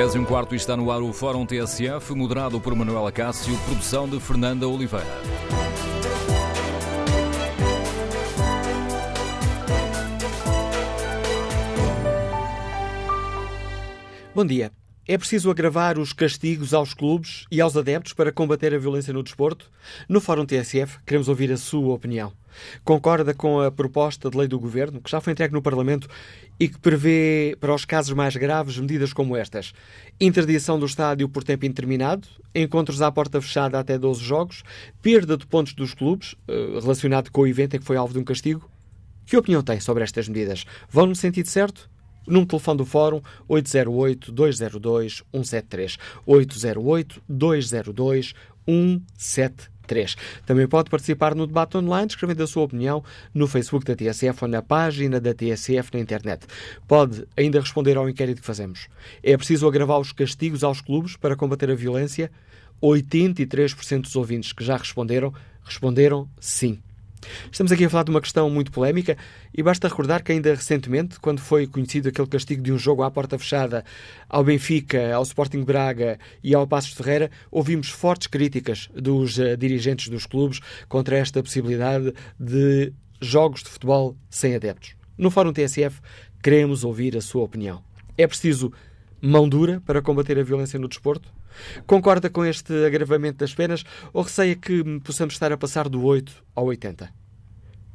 10 e um quarto está no ar o Fórum TSF, moderado por Manuela Cássio, produção de Fernanda Oliveira. Bom dia. É preciso agravar os castigos aos clubes e aos adeptos para combater a violência no desporto? No Fórum TSF, queremos ouvir a sua opinião. Concorda com a proposta de lei do Governo, que já foi entregue no Parlamento e que prevê, para os casos mais graves, medidas como estas? Interdição do estádio por tempo indeterminado, encontros à porta fechada até 12 jogos, perda de pontos dos clubes, eh, relacionado com o evento em que foi alvo de um castigo? Que opinião tem sobre estas medidas? Vão no sentido certo? Num telefone do Fórum 808-202-173. 808-202-173. Também pode participar no debate online, escrevendo a sua opinião no Facebook da TSF ou na página da TSF na internet. Pode ainda responder ao inquérito que fazemos. É preciso agravar os castigos aos clubes para combater a violência? 83% dos ouvintes que já responderam, responderam sim. Estamos aqui a falar de uma questão muito polémica e basta recordar que ainda recentemente, quando foi conhecido aquele castigo de um jogo à porta fechada ao Benfica, ao Sporting Braga e ao Passos Ferreira, ouvimos fortes críticas dos uh, dirigentes dos clubes contra esta possibilidade de jogos de futebol sem adeptos. No Fórum TSF queremos ouvir a sua opinião. É preciso mão dura para combater a violência no desporto? Concorda com este agravamento das penas ou receia que possamos estar a passar do 8 ao 80?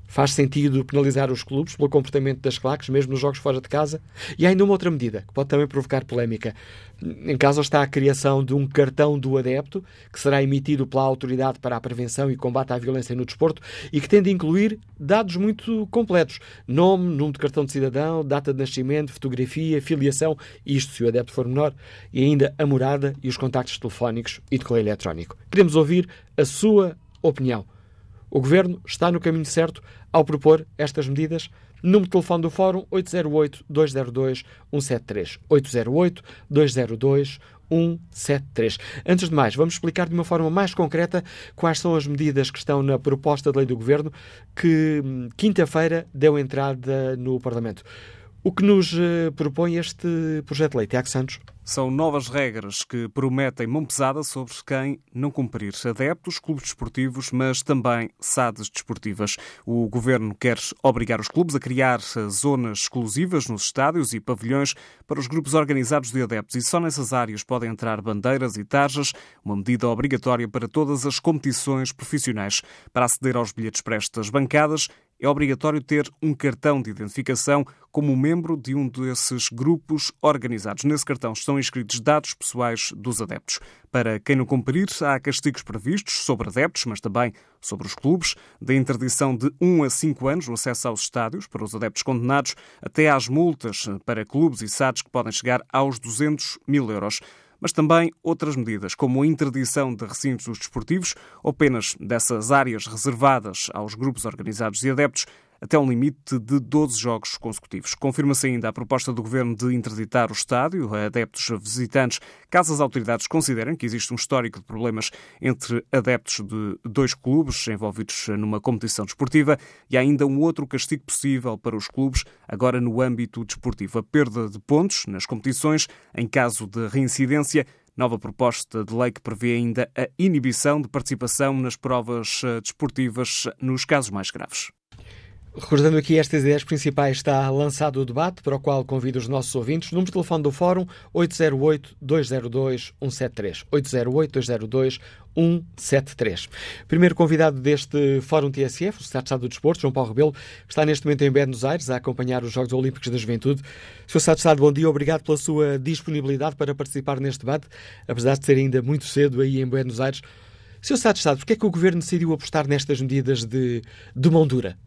Faz sentido penalizar os clubes pelo comportamento das claques, mesmo nos jogos fora de casa? E há ainda uma outra medida que pode também provocar polémica. Em caso está a criação de um cartão do adepto, que será emitido pela Autoridade para a Prevenção e Combate à Violência no Desporto e que tende a incluir dados muito completos: nome, número de cartão de cidadão, data de nascimento, fotografia, filiação, isto se o adepto for menor, e ainda a morada e os contactos telefónicos e de correio eletrónico. Queremos ouvir a sua opinião. O Governo está no caminho certo ao propor estas medidas? Número de telefone do Fórum 808-202-173. 808-202-173. Antes de mais, vamos explicar de uma forma mais concreta quais são as medidas que estão na proposta de lei do Governo que hum, quinta-feira deu entrada no Parlamento. O que nos eh, propõe este projeto de lei, Tiago Santos? São novas regras que prometem mão pesada sobre quem não cumprir. Adeptos, clubes desportivos, mas também SADs desportivas. O governo quer obrigar os clubes a criar zonas exclusivas nos estádios e pavilhões para os grupos organizados de adeptos e só nessas áreas podem entrar bandeiras e tarjas, uma medida obrigatória para todas as competições profissionais. Para aceder aos bilhetes para estas bancadas, é obrigatório ter um cartão de identificação como membro de um desses grupos organizados. Nesse cartão estão inscritos dados pessoais dos adeptos. Para quem não cumprir, há castigos previstos sobre adeptos, mas também sobre os clubes, da interdição de 1 a 5 anos o acesso aos estádios para os adeptos condenados, até às multas para clubes e SADs que podem chegar aos 200 mil euros mas também outras medidas, como a interdição de recintos desportivos ou penas dessas áreas reservadas aos grupos organizados e adeptos até um limite de 12 jogos consecutivos. Confirma-se ainda a proposta do Governo de interditar o estádio a adeptos visitantes, caso as autoridades considerem que existe um histórico de problemas entre adeptos de dois clubes envolvidos numa competição desportiva e há ainda um outro castigo possível para os clubes, agora no âmbito desportivo. A perda de pontos nas competições, em caso de reincidência, Nova proposta de lei que prevê ainda a inibição de participação nas provas eh, desportivas nos casos mais graves. Recordando aqui estas ideias principais, está lançado o debate para o qual convido os nossos ouvintes. Número de telefone do Fórum 808-202-173. 808-202-173. Primeiro convidado deste Fórum TSF, o Secretário de Estado do Desporto, João Paulo Rebelo, está neste momento em Buenos Aires a acompanhar os Jogos Olímpicos da Juventude. Sr. Secretário de Estado, bom dia. Obrigado pela sua disponibilidade para participar neste debate, apesar de ser ainda muito cedo aí em Buenos Aires. Sr. Secretário de Estado, porquê é que o Governo decidiu apostar nestas medidas de, de mão dura?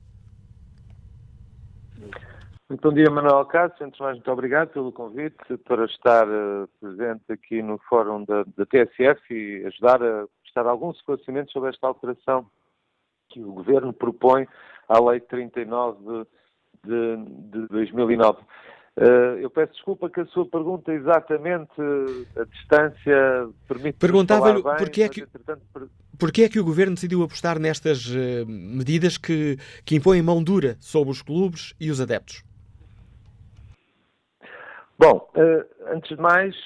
Muito bom dia, Manuel Cássio. Antes de mais, muito obrigado pelo convite para estar uh, presente aqui no fórum da, da, TSF e ajudar a prestar alguns esclarecimentos sobre esta alteração que o Governo propõe à Lei 39 de, de, de 2009. Uh, eu peço desculpa que a sua pergunta exatamente a distância permite Perguntava-lhe porquê é que... Porquê é que o Governo decidiu apostar nestas uh, medidas que, que impõem mão dura sobre os clubes e os adeptos? Bom, antes de mais,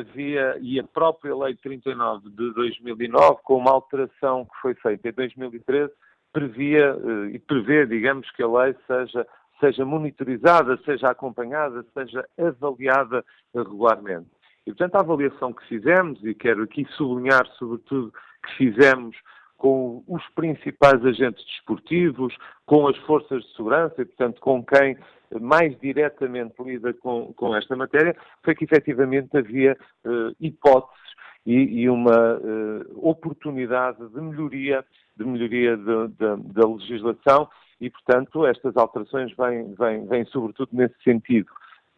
havia, e a própria Lei 39 de 2009, com uma alteração que foi feita em 2013, previa e prevê, digamos, que a lei seja seja monitorizada, seja acompanhada, seja avaliada regularmente. E, portanto, a avaliação que fizemos, e quero aqui sublinhar, sobretudo, que fizemos com os principais agentes desportivos, com as forças de segurança e, portanto, com quem mais diretamente lida com, com esta matéria, foi que efetivamente havia uh, hipóteses e, e uma uh, oportunidade de melhoria, de melhoria de, de, da legislação e, portanto, estas alterações vêm, vêm, vêm sobretudo nesse sentido.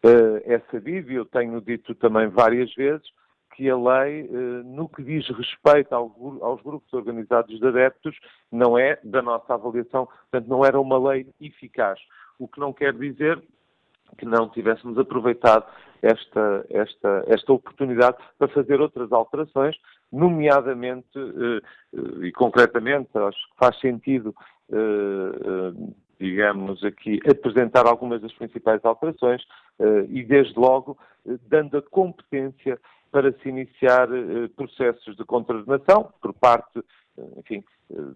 Uh, é sabido, e eu tenho dito também várias vezes, que a lei, uh, no que diz respeito ao, aos grupos organizados de adeptos, não é, da nossa avaliação, portanto, não era uma lei eficaz. O que não quer dizer que não tivéssemos aproveitado esta, esta, esta oportunidade para fazer outras alterações, nomeadamente uh, e concretamente, acho que faz sentido eh, eh, digamos aqui, apresentar algumas das principais alterações eh, e, desde logo, dando a competência para se iniciar processos de contraordenação por parte, enfim,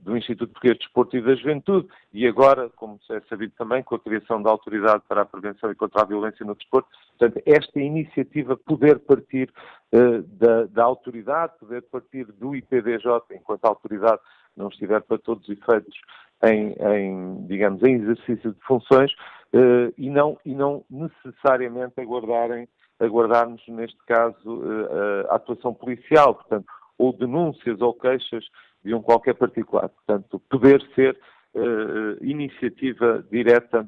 do Instituto Português de Desporto e da Juventude e agora, como é sabido também, com a criação da Autoridade para a Prevenção e contra a Violência no Desporto. Portanto, esta iniciativa poder partir uh, da, da, autoridade, poder partir do IPDJ, enquanto a autoridade não estiver para todos os efeitos em, em digamos, em exercício de funções uh, e, não, e não necessariamente aguardarem, aguardarmos, neste caso, uh, a atuação policial, portanto, ou denúncias ou queixas de um qualquer particular. Portanto, poder ser uh, iniciativa direta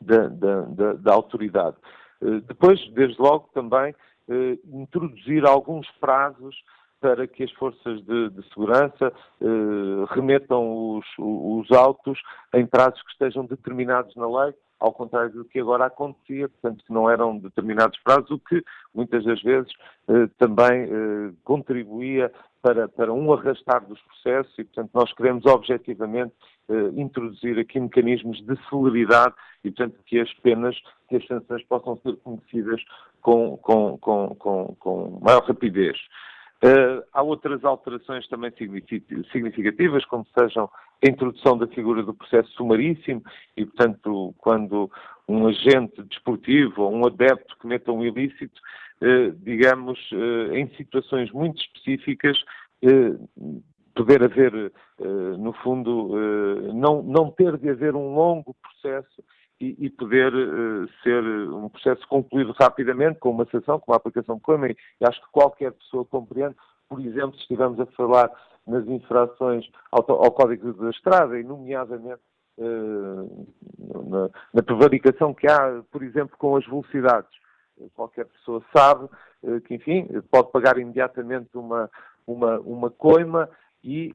da, da, da, da autoridade. depois, desde logo, também introduzir alguns prazos para que as forças de, de segurança eh, remetam os, os autos em prazos que estejam determinados na lei, ao contrário do que agora acontecia, portanto, que não eram determinados prazos, o que muitas das vezes eh, também eh, contribuía para, para um arrastar dos processos e, portanto, nós queremos objetivamente eh, introduzir aqui mecanismos de celeridade e, portanto, que as penas, que as sanções possam ser conhecidas com, com, com, com, com maior rapidez. Uh, há outras alterações também significativas, como sejam a introdução da figura do processo sumaríssimo e, portanto, quando um agente desportivo ou um adepto cometa um ilícito, uh, digamos, uh, em situações muito específicas, poder haver, no fundo, não, não ter de haver um longo processo e, e poder uh, ser um processo concluído rapidamente com uma sanção, com uma aplicação de claim. E acho que qualquer pessoa compreende, por exemplo, se estivermos a falar nas infrações ao, ao Código da Estrada, e nomeadamente uh, na, na, prevaricação que há, por exemplo, com as velocidades. Qualquer pessoa sabe uh, que, enfim, pode pagar imediatamente uma, uma, uma coima e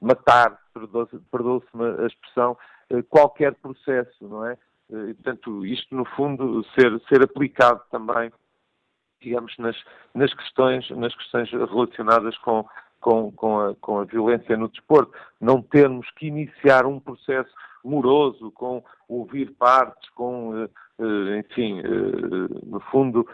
matar, perdoa-se-me a expressão, eh, qualquer processo, não é? Eh, e, portanto, isto, no fundo, ser, ser aplicado também, digamos, nas, nas, questões, nas questões relacionadas com, com, com, a, com a violência no desporto. Não termos que iniciar um processo moroso, com ouvir partes, com, eh, enfim, no fundo,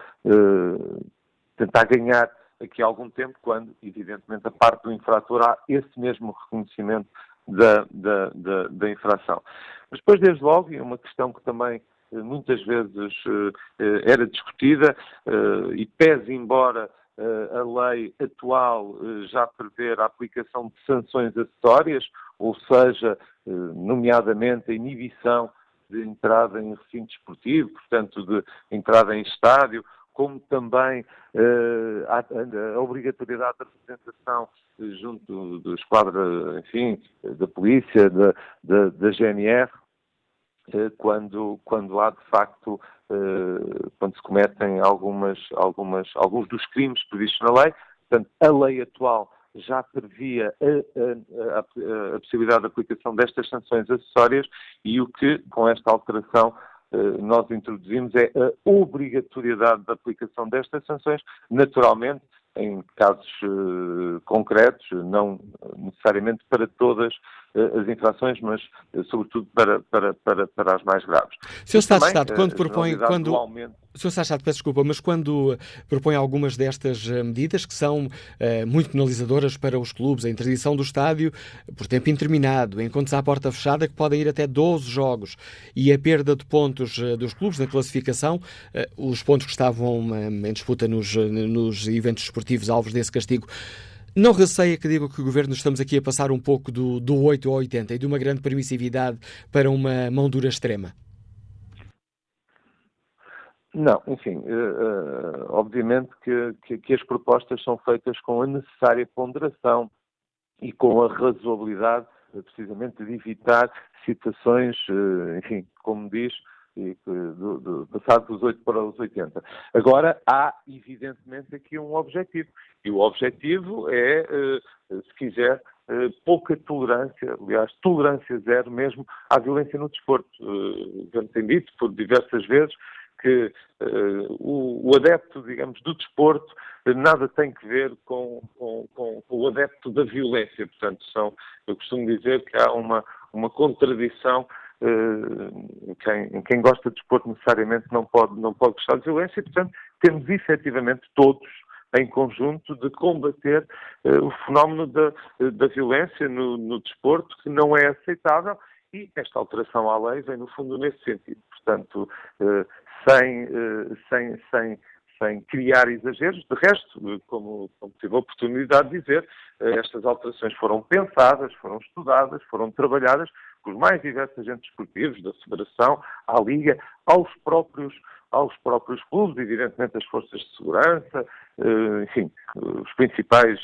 tentar ganhar aqui algum tempo, quando, evidentemente, a parte do infrator há esse mesmo reconhecimento da, da, da, da infração. Mas depois, desde logo, e é uma questão que também eh, muitas vezes eh, era discutida, eh, e pese embora a lei atual já prever a aplicação de sanções acessórias, ou seja, nomeadamente a inibição de entrada em recinto esportivo, portanto, de entrada em estádio, como também uh, a, a, obrigatoriedade da representação junto da esquadra, enfim, da polícia, da, da, da GNR, uh, quando, quando há de facto, uh, quando se cometem algumas, algumas, alguns dos crimes previstos na lei. Portanto, a lei atual já previa a, a, a, possibilidade de aplicação destas sanções acessórias e o que, com esta alteração, eh, nós introduzimos é a obrigatoriedade da aplicação destas sanções, naturalmente, em casos uh, concretos, não necessariamente para todas, as infrações, mas sobretudo para, para, para, para as mais graves. Sr. Estado de Estado, quando propõe... Quando... Sr. Sachado, peço desculpa, mas quando propõe algumas destas medidas que são uh, muito penalizadoras para os clubes, a interdição do estádio por tempo interminado, encontros à porta fechada que podem ir até 12 jogos e a perda de pontos dos clubes na classificação, uh, os pontos que estavam em disputa nos, nos eventos esportivos alvos desse castigo, não receia que diga que o Governo estamos aqui a passar um pouco do, do 8 ao 80 e de uma grande permissividade para uma mão dura extrema? Não, enfim, uh, uh, obviamente que, que, que, as propostas são feitas com a necessária ponderação e com a razoabilidade, precisamente, de evitar situações, enfim, como diz, do, do, passado dos 8 para os 80. Agora, há, evidentemente, aqui um objetivo. E o objetivo é, se quiser, pouca tolerância, aliás, tolerância zero mesmo à violência no desporto. Já me tem dito por diversas vezes que uh, o, o, adepto, digamos, do desporto nada tem que ver com, com, com, com, o adepto da violência. Portanto, são, eu costumo dizer que há uma, uma contradição. Uh, quem, quem gosta de desporto necessariamente não pode, não pode gostar de violência, e, portanto, temos efetivamente todos em conjunto de combater uh, o fenómeno da, da violência no, no desporto, que não é aceitável, e esta alteração à lei vem, no fundo, nesse sentido. Portanto, sem, eh, sem, sem, sem criar exageros. De resto, como, como tive a oportunidade de dizer, eh, estas alterações foram pensadas, foram estudadas, foram trabalhadas por mais diversos agentes esportivos, da Federação, à Liga, aos próprios, aos próprios clubes, evidentemente as forças de segurança, eh, enfim, os principais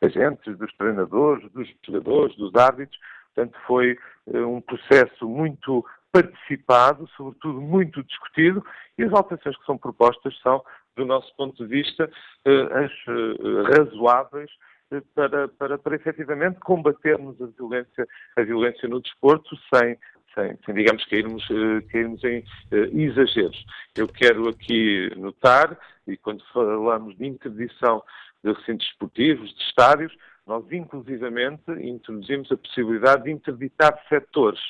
agentes dos treinadores, dos jogadores, dos árbitros. Portanto, foi um processo muito participado, sobretudo muito discutido, e as alterações que são propostas são, do nosso ponto de vista, eh, as eh, razoáveis eh, para, para, para efetivamente combatermos a violência, a violência no desporto sem, sem, sem digamos, cairmos, cairmos em exageros. Eu quero aqui notar, e quando falamos de interdição de recintos esportivos, de estádios, nós inclusivamente introduzimos a possibilidade de interditar setores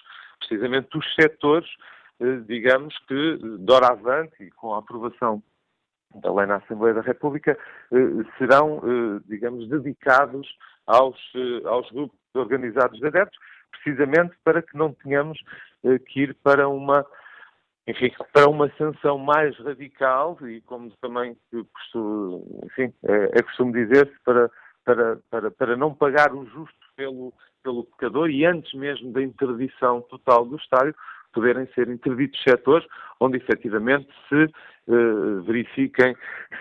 precisamente os setores, eh, digamos que, doravante, e com a aprovação da lei na Assembleia da República, eh, serão, eh, digamos, dedicados aos, aos grupos organizados de adeptos, precisamente para que não tenhamos que ir para uma enfim, para uma sanção mais radical e como também enfim, é, é costume dizer-se, para, para, para, para não pagar o justo pelo, pelo pecador e antes mesmo da interdição total do estádio, poderem ser interditos setores onde efetivamente se verifiquem,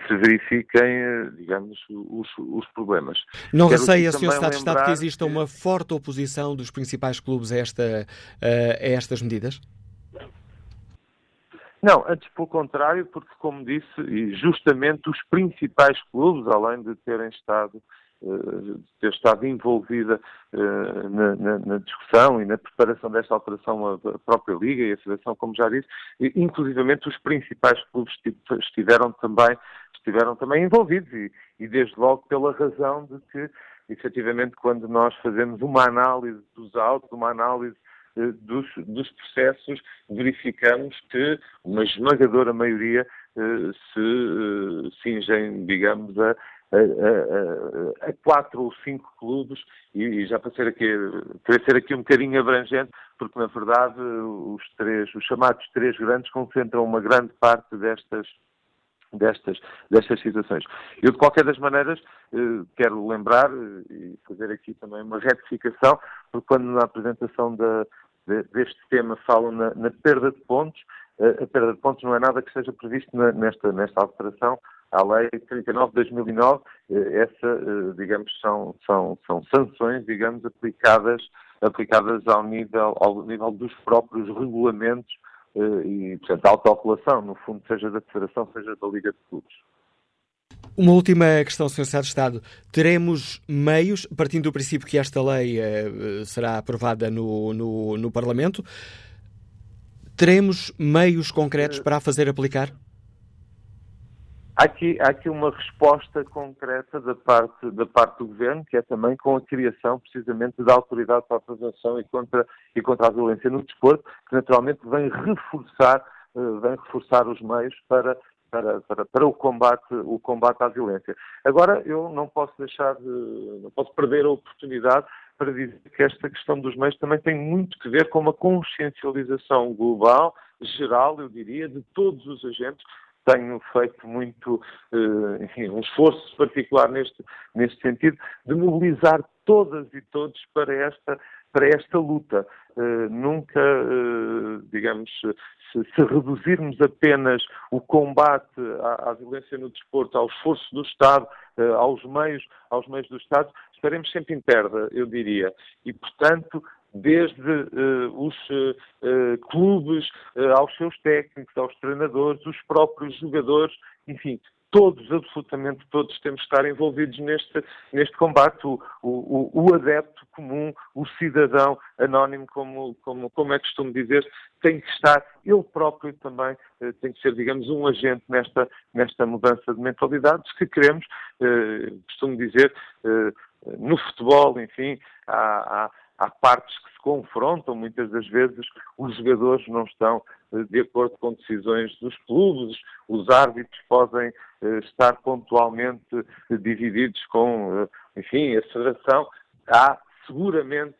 se verifiquem uh, digamos, os, os, problemas. Não Quero receia, Sr. Estado de Estado, que exista uma forte oposição dos principais clubes a, esta, a estas medidas? Não, antes pelo contrário, porque, como disse, e justamente os principais clubes, além de terem estado eh, ter estado envolvida uh, na, na, na, discussão e na preparação desta alteração a, própria Liga e a Federação, como já disse, e, inclusivamente os principais clubes estiveram também, estiveram também envolvidos e, e desde logo pela razão de que, efetivamente, quando nós fazemos uma análise dos autos, uma análise uh, dos, dos, processos, verificamos que uma esmagadora maioria se cingem, digamos, a a, a, quatro ou cinco clubes, e, e já para ser aqui, para ser aqui um bocadinho abrangente, porque na verdade os três, os chamados três grandes concentram uma grande parte destas, destas, destas situações. Eu, de qualquer das maneiras, eh, quero lembrar eh, e fazer aqui também uma retificação, porque quando na apresentação deste tema falam na, na, perda de pontos, eh, a perda de pontos não é nada que esteja previsto nesta, nesta alteração à Lei 39 de 2009, eh, essa, eh, digamos, são, são, são sanções, digamos, aplicadas, aplicadas ao nível, ao nível dos próprios regulamentos eh, e, portanto, a autocolação, no fundo, seja da Federação, seja da Liga de Clubes. Uma última questão, Sr. Secretário de Estado. Teremos meios, partindo do princípio que esta lei uh, será aprovada no, no, no Parlamento, teremos meios concretos para a fazer aplicar? Há aqui, há aqui uma resposta concreta da parte, da parte do Governo, que é também com a criação, precisamente, da Autoridade para a Prevenção e contra, e contra a Violência no Desporto, que naturalmente vem reforçar, uh, vem reforçar os meios para, para, para, para, o, combate, o combate à violência. Agora, eu não posso deixar, de, não posso perder a oportunidade para dizer que esta questão dos meios também tem muito que ver com uma consciencialização global, geral, eu diria, de todos os agentes, tenho feito muito, eh, um esforço particular neste, neste sentido, de mobilizar todas e todos para esta, para esta luta. Uh, nunca, uh, digamos, se, se, reduzirmos apenas o combate à, à, violência no desporto, ao esforço do Estado, uh, aos meios, aos meios do Estado, estaremos sempre em perda, eu diria. E, portanto, desde uh, os uh, clubes, uh, aos seus técnicos, aos treinadores, os próprios jogadores, enfim, todos, absolutamente todos, temos de estar envolvidos neste, neste combate. O, o, o adepto comum, o cidadão anónimo, como, como, como é costume dizer, tem que estar, ele próprio também, tem que ser, digamos, um agente nesta, nesta mudança de mentalidades que queremos, costumo dizer, no futebol, enfim, há, há há partes que se confrontam, muitas das vezes os jogadores não estão eh, de acordo com decisões dos clubes, os árbitros podem eh, estar pontualmente eh, divididos com, enfim, a federação. Há seguramente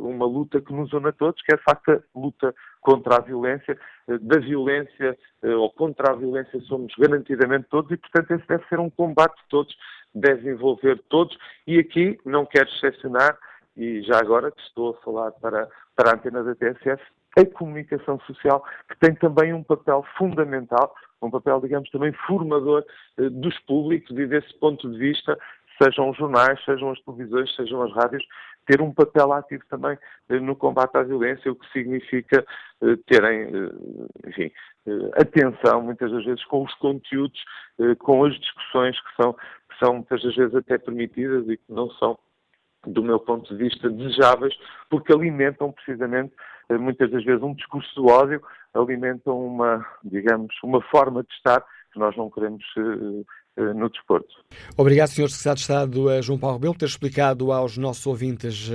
uma luta que nos une a todos, que é de facto a luta contra a violência. Da violência ou contra a violência somos garantidamente todos e, portanto, esse deve ser um combate de todos, deve envolver todos e aqui não quero excepcionar e já agora que estou a falar para, para a antena da TSF, a comunicação social, que tem também um papel fundamental, um papel, digamos, também formador eh, dos públicos e desse ponto de vista, sejam os jornais, sejam as televisões, sejam as rádios, ter um papel ativo também eh, no combate à violência, o que significa eh, terem, eh, enfim, eh, atenção muitas das vezes com os conteúdos, eh, com as discussões que são, que são muitas das vezes até permitidas e que não são do meu ponto de vista, desejáveis, porque alimentam precisamente, eh, muitas das vezes, um discurso do ódio, alimentam uma, digamos, uma forma de estar que nós não queremos uh, uh, no desporto. Obrigado, Sr. Secretário de Estado João Paulo Rebelo, por ter explicado aos nossos ouvintes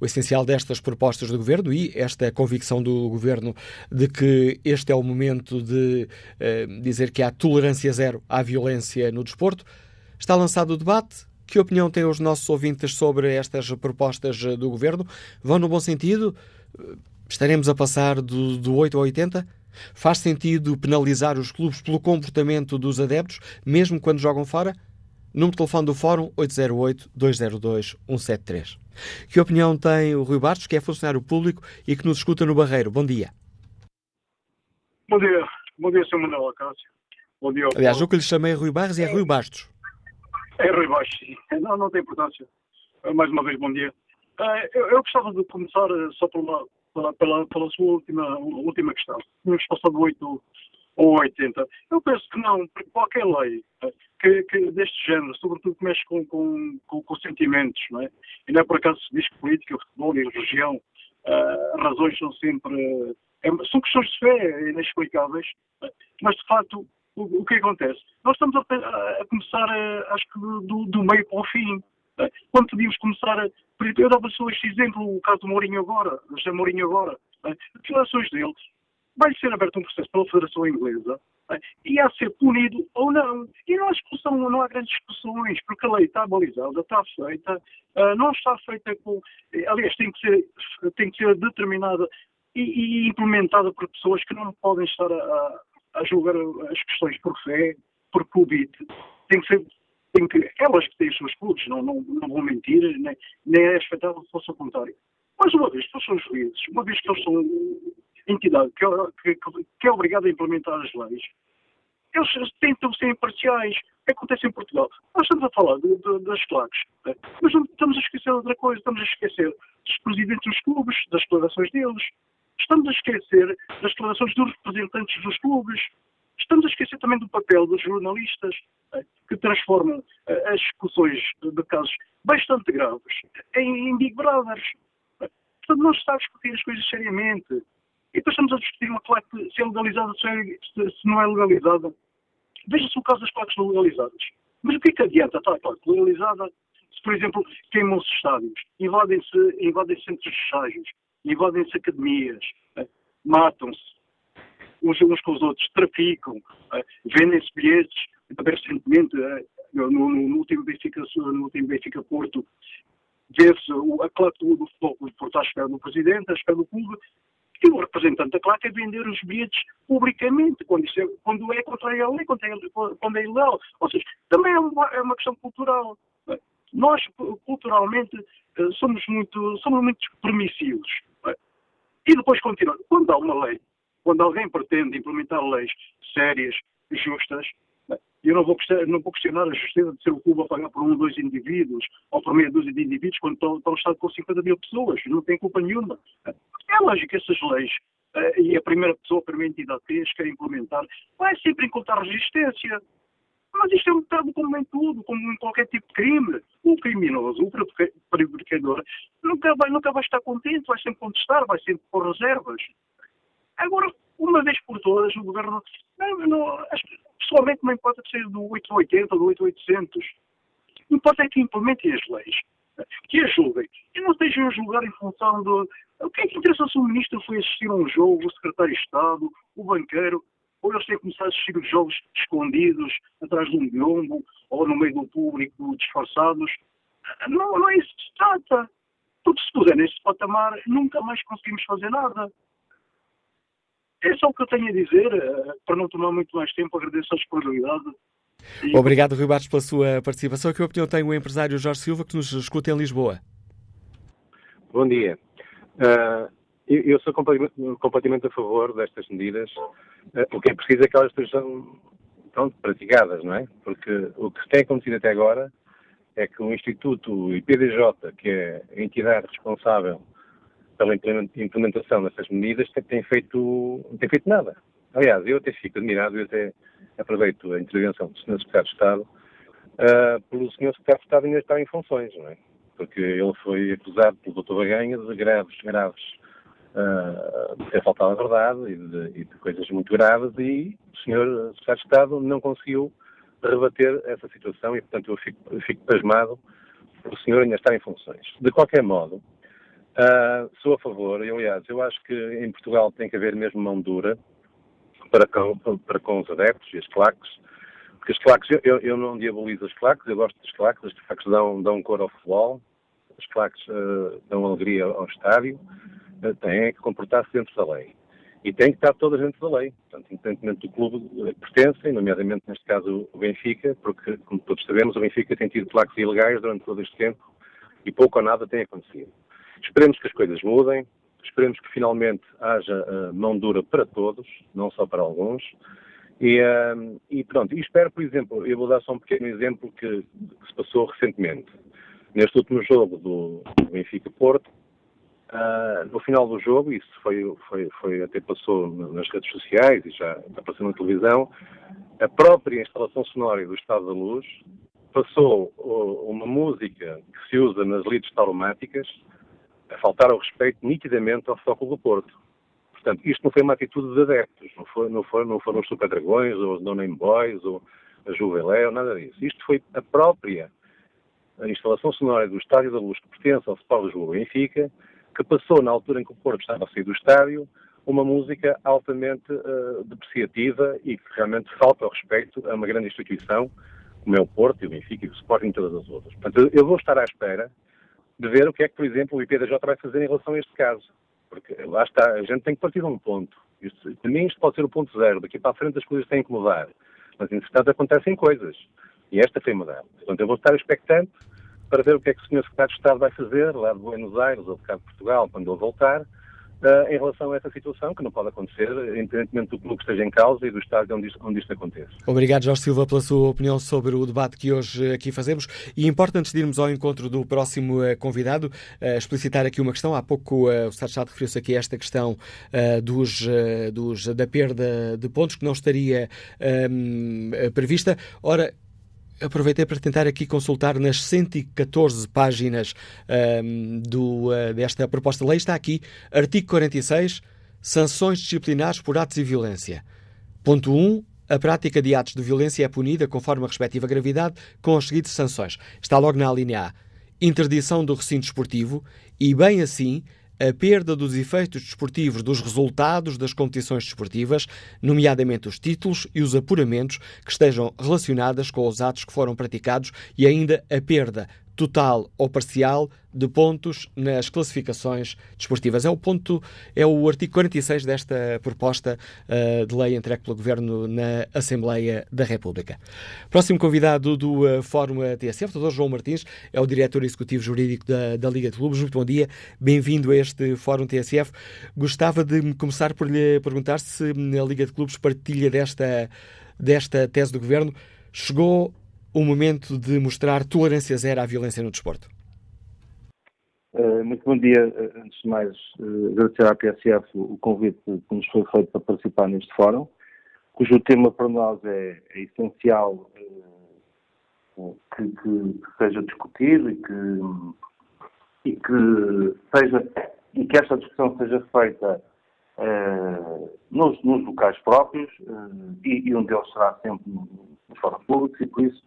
o essencial destas propostas do Governo e esta convicção do Governo de que este é o momento de dizer que há tolerância zero à violência no desporto. Está lançado o debate, que opinião têm os nossos ouvintes sobre estas propostas do Governo? Vão no bom sentido? Estaremos a passar do, do 8 ao 80? Faz sentido penalizar os clubes pelo comportamento dos adeptos, mesmo quando jogam fora? Número de telefone do Fórum 808-202-173. Que opinião tem o Rui Bastos, que é funcionário público e que nos escuta no Barreiro? Bom dia. Bom dia. Bom dia, Sr. Manuel Acácio. Bom dia. Aliás, o que lhe chamei Rui Barros é Rui Bastos. É Rui Baixo, não, não tem importância. Mais uma vez, bom dia. Eh, eu, gostava de começar eh, só pela, pela, pela, pela sua última, última questão. Tínhamos passado 8 ou 80. Eu penso que não, porque qualquer lei eh, que, que deste género, sobretudo que mexe com, com, com, com, sentimentos, não é? E não é por acaso se diz que política, futebol e religião, uh, razões são sempre. Uh, são questões de fé inexplicáveis, mas de facto o, o que acontece? Nós estamos a, a começar, a, acho que do, do, meio para o fim. Né? Quando podíamos começar a. Eu dava só este exemplo, o caso do Mourinho agora, José Mourinho agora. Né? As declarações deles, vai ser aberto um processo pela Federação Inglesa né? e há de ser punido ou não. E não há discussão, não há grandes discussões, porque a lei está balizada, está feita, não está feita com. Aliás, tem que ser, tem que ser determinada e, e implementada por pessoas que não podem estar a, a julgar as questões por fé, por clubite. Tem que ser, tem que, elas que têm os seus clubes, não, não, não vão mentir, nem, nem é expectável que fosse o contrário. Mas uma vez que eles são juízes, uma vez que eles são entidade que, que, que é obrigada a implementar as leis, eles tentam ser imparciais. O que acontece em Portugal? Nós estamos a falar de, de, das claques, né? mas não estamos a esquecer outra coisa, estamos a esquecer dos presidentes dos clubes, das declarações deles, Estamos a esquecer das declarações dos representantes dos clubes. Estamos a esquecer também do papel dos jornalistas eh, que transformam eh, as discussões de casos bastante graves em Big Brothers. Portanto, não se está a discutir as coisas seriamente. E depois estamos a discutir uma claque se é legalizada, é, se não é legalizada. Veja-se o caso das claques legalizadas. Mas o que é que adianta estar a claque legalizada se, por exemplo, queimam-se estádios, invadem-se invadem centros de estágios, invadem-se academias, eh, matam-se uns, uns com os outros, traficam, eh, vendem-se bilhetes. Recentemente, eh, no, no, no, último Benfica, no último Benfica Porto, vê-se a claque do, do futebol do Porto à espera do presidente, à espera do clube, e o representante da claque é vender os bilhetes publicamente, quando, é, quando é contra a lei, quando é, quando é ilegal. Ou seja, também é uma, é uma questão cultural. Nós, culturalmente, somos muito, somos muito permissivos. E depois continua. Quando há uma lei, quando alguém pretende implementar leis sérias, justas, eu não vou, não vou questionar a justiça de ser o clube a pagar por um ou dois indivíduos, ou por meia dúzia de indivíduos, quando estão, estão Estado com 50 mil pessoas. Não tem culpa nenhuma. É lógico que essas leis, eh, e a primeira pessoa, a primeira entidade que as quer implementar, vai sempre encontrar resistência. Mas isto é um bocado como em tudo, como em qualquer tipo de crime. O criminoso, o prevaricador, nunca vai, nunca vai estar contente, vai sempre contestar, vai sempre pôr reservas. Agora, uma vez por todas, o governo, não, não, pessoalmente não importa que seja do 880 ou do 8800, importa é que implementem as leis, que as julguem, e não estejam a julgar em função do... O que é que interessa se o ministro foi assistir a um jogo, o secretário de Estado, o banqueiro, ou eles têm começado a assistir os jogos escondidos, atrás de um biombo, ou no meio do público, disfarçados. Não, não é isso que se trata. Porque se puser nesse patamar, nunca mais conseguimos fazer nada. É só o que eu tenho a dizer, eh, para não tomar muito mais tempo, agradeço a disponibilidade. E... Obrigado, Rui Bastos, pela sua participação. Que opinião tem o empresário Jorge Silva, que nos escuta em Lisboa? Bom dia. Uh, eu sou completamente, a favor destas medidas. Uh, o que é preciso é que elas sejam pronto, praticadas, não é? Porque o que tem acontecido até agora é que o Instituto IPDJ, que é a entidade responsável pela implementação dessas medidas, tem feito, não tem feito nada. Aliás, eu até fico admirado, eu até aproveito a intervenção do Sr. Secretário de Estado, uh, pelo Sr. Secretário de Estado ainda estar em funções, não é? Porque ele foi acusado pelo Dr. Baganha de graves, graves uh, de ter faltado a verdade e de, e de, coisas muito graves e o Sr. Secretário de Estado não conseguiu rebater essa situação e, portanto, eu fico, eu fico pasmado por o senhor ainda estar em funções. De qualquer modo, uh, sou a favor, e aliás, eu acho que em Portugal tem que haver mesmo mão dura para com, para com os adeptos e as claques, porque as claques, eu, eu não diabolizo as claques, eu gosto das claques, as claques dão, dão cor ao futebol, as claques uh, dão alegria ao estádio, têm que comportar-se dentro da lei. E têm que estar todas dentro da lei, portanto, independentemente do clube que pertencem, nomeadamente neste caso o Benfica, porque, como todos sabemos, o Benfica tem tido claques ilegais durante todo este tempo e pouco ou nada tem acontecido. Esperemos que as coisas mudem, esperemos que finalmente haja uh, mão dura para todos, não só para alguns. E, uh, e, pronto, e espero, por exemplo, eu vou dar só um pequeno exemplo que, que se passou recentemente. Neste último jogo do Benfica Porto, Uh, no final do jogo, isso foi, foi, foi até passou nas redes sociais e já passando na televisão, a própria instalação sonora do Estado da Luz passou uma música que se usa nas lides tauromáticas a faltar ao respeito nitidamente ao Futebol do Porto. Portanto, isto não foi uma atitude de adeptos, não, foi, não, foi, não foram os Super Dragões ou os No Name Boys ou a Juvelé ou nada disso. Isto foi a própria a instalação sonora do Estádio da Luz que pertence ao Futebol Lisboa Benfica, que passou, na altura em que o Porto estava a sair do estádio, uma música altamente uh, depreciativa e que realmente falta ao respeito a uma grande instituição, como é o Porto e o Benfica e o Sporting e todas as outras. Portanto, eu vou estar à espera de ver o que é que, por exemplo, o IPDJ vai fazer em relação a este caso. Porque lá está, a gente tem que partir de um ponto. Isto, para mim isto pode ser o ponto zero. Daqui para a frente as coisas têm que mudar. Mas, entretanto, acontecem coisas. E esta foi mudar. Portanto, eu vou estar expectante para ver o que é que o Sr. Secretário de Estado vai fazer lá de Buenos Aires ou de cá de Portugal, quando ele voltar, uh, em relação a essa situação, que não pode acontecer, independentemente do clube que esteja em causa e do Estado onde isto, onde isto acontece. Obrigado, Jorge Silva, pela sua opinião sobre o debate que hoje aqui fazemos. E importa, antes de irmos ao encontro do próximo uh, convidado, uh, explicitar aqui uma questão. Há pouco o Estado referiu-se aqui a esta questão dos, dos, da perda de pontos que não estaria um, prevista. Ora, aproveitei para tentar aqui consultar nas 114 páginas um, do, uh, desta proposta de lei. Está aqui, artigo 46, sanções disciplinares por atos de violência. Ponto 1, a prática de atos de violência é punida conforme a respectiva gravidade, com as seguintes sanções. Está logo na linha A. Interdição do recinto esportivo e, bem assim, a perda dos efeitos desportivos dos resultados das competições desportivas, nomeadamente os títulos e os apuramentos que estejam relacionadas com os atos que foram praticados e ainda a perda total ou parcial de pontos nas classificações desportivas. É o ponto, é o artigo 46 desta proposta uh, de lei entregue pelo Governo na Assembleia da República. Próximo convidado do uh, Fórum TSF, o Dr. João Martins, é o Diretor Executivo Jurídico da, da Liga de Clubes. Muito bom dia, bem-vindo a este Fórum TSF. Gostava de começar por lhe perguntar se a Liga de Clubes partilha desta, desta tese do Governo. Chegou o momento de mostrar tolerância zero à violência no desporto? Uh, muito bom dia. Uh, antes de mais, uh, agradecer à PSF o convite que nos foi feito para participar neste fórum, cujo tema para nós é, é essencial que, que, seja discutido e que, e que, seja, e que esta discussão seja feita nos, nos, locais próprios e, e um deles será sempre nos fóruns públicos e por isso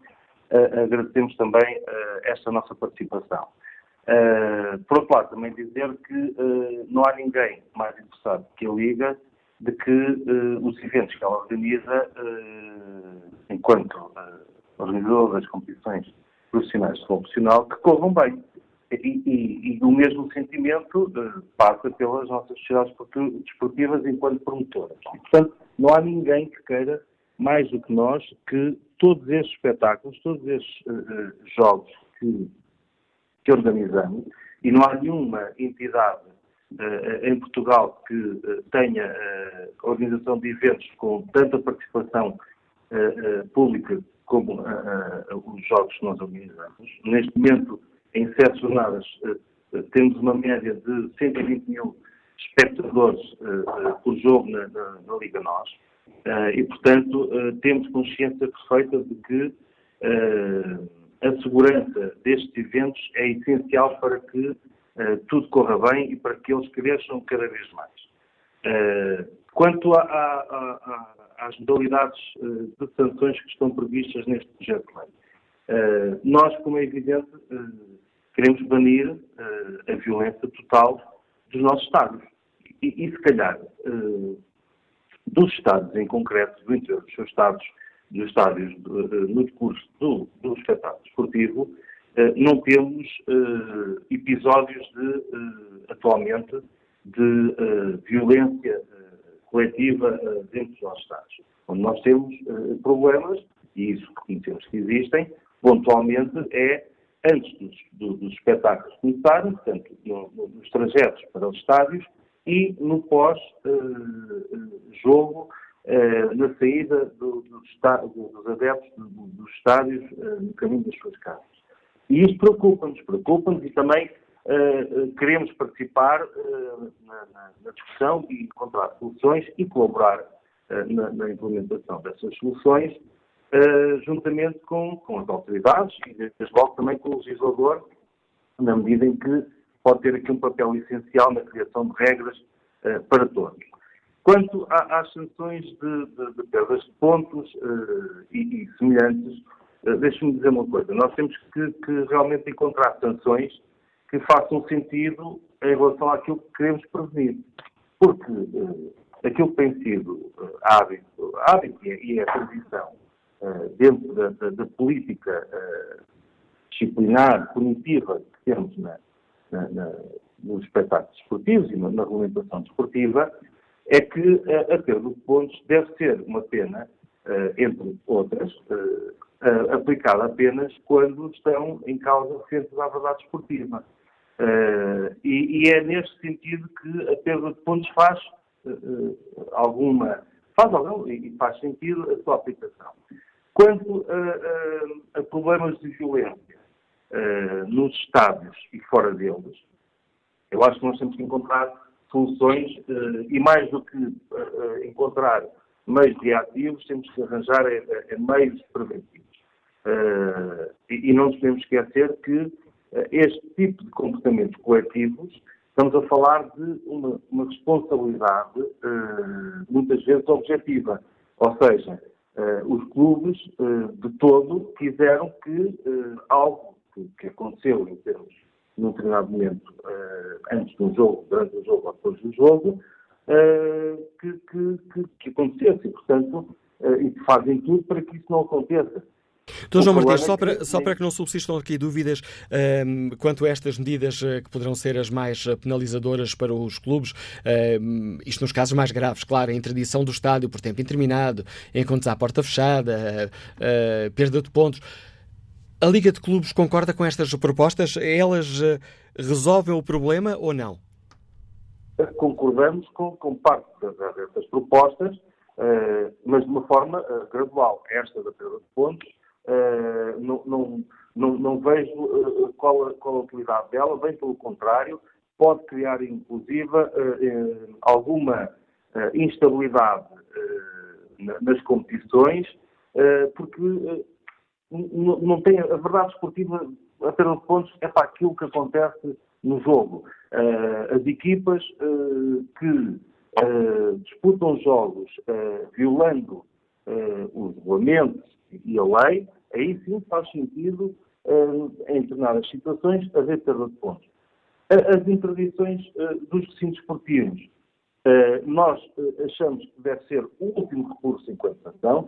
agradecemos também uh, esta nossa participação. Uh, por outro lado, também dizer que não há ninguém mais interessado que a Liga de que os eventos que ela organiza, enquanto organizador das competições profissionais de futebol profissional, que corram bem. E, e, e, o mesmo sentimento uh, passa pelas nossas sociedades desportivas enquanto promotoras. E, portanto, não há ninguém que queira, mais do que nós, que todos estes espetáculos, todos estes uh, jogos que, que, organizamos, e não há nenhuma entidade uh, em Portugal que uh, tenha organização de eventos com tanta participação pública como os jogos que nós organizamos. Neste momento, em sete jornadas, temos uma média de 120 mil espectadores por jogo na, na, na Liga Nós. Uh, e, portanto, uh, temos consciência perfeita de que uh, a segurança destes eventos é essencial para que tudo corra bem e para que eles cresçam cada vez mais. quanto a, a, a, às modalidades de sanções que estão previstas neste projeto de lei, nós, como é evidente, queremos banir a violência total dos nossos Estados. E, e se calhar, dos Estados em concreto, do interior dos seus Estados, dos estádios eh, no decurso do, do espetáculo esportivo, eh, não temos eh, episódios de, atualmente de violência coletiva dentro dos Estados. Onde nós temos problemas, e isso conhecemos que existem, pontualmente é antes dos, dos, espetáculos começarem, portanto, no, nos trajetos para os estádios, e no pós-jogo, eh, na saída do, do, dos adeptos dos estádios eh, no caminho das suas casas. E isso preocupa-nos, preocupa-nos e também uh, queremos participar na, discussão e encontrar soluções e colaborar na, na, implementação dessas soluções, juntamente com, com as autoridades e, desde logo, também com o legislador, na medida em que pode ter aqui um papel essencial na criação de regras uh, para todos. Quanto a, às sanções de, de, de, perdas de pontos uh, e, e, semelhantes, uh, deixe-me dizer uma coisa. Nós temos que, que, realmente encontrar sanções que façam sentido em relação àquilo que queremos prevenir. Porque aquilo que tem sido hábito, hábito e é a tradição dentro da, da, da política disciplinar, punitiva que temos na, na, na, nos espetáculos esportivos e na, na regulamentação desportiva, é que a, a perda de pontos deve ser uma pena, uh, entre outras, uh, uh, aplicada apenas quando estão em causa referentes à verdade esportiva. E, e, é neste sentido que a perda de pontos faz alguma faz algum, e faz sentido a sua aplicação. Quanto a, a, a problemas de violência, uh, nos estádios e fora deles, eu acho que nós temos que encontrar soluções uh, e mais do que uh, encontrar meios reativos, temos que arranjar meios preventivos. E, e, não nos podemos esquecer que este tipo de comportamentos coletivos, estamos a falar de uma, uma responsabilidade muitas vezes objetiva. Ou seja, os clubes, de todo, quiseram que algo que, que, aconteceu em termos, num determinado momento, antes de um jogo, durante o jogo ou depois do jogo, que, que, que, acontecesse. E, portanto, e fazem tudo para que isso não aconteça. Doutor João Martins, só para, só para que não subsistam aqui dúvidas um, ehm, quanto a estas medidas uh, que poderão ser as mais uh, penalizadoras para os clubes, uh, isto nos casos mais graves, claro, a interdição do estádio por tempo interminado, encontros à porta fechada, eh, perda de pontos. A Liga de Clubes concorda com estas propostas? Elas resolvem o problema ou não? Concordamos com, com parte dessas propostas, mas de uma forma gradual. Esta da perda de pontos não, não, não, não, vejo qual, a, qual, a, utilidade dela, bem pelo contrário, pode criar, inclusive, alguma instabilidade nas competições, porque não tem a verdade esportiva, a perda de pontos, é para aquilo que acontece no jogo. as equipas que disputam jogos violando os regulamentos e a lei, aí sim faz sentido, uh, em determinadas situações, haver perda de pontos. As interdições uh, dos recintos esportivos, uh, nós achamos que deve ser o último recurso enquanto sanção.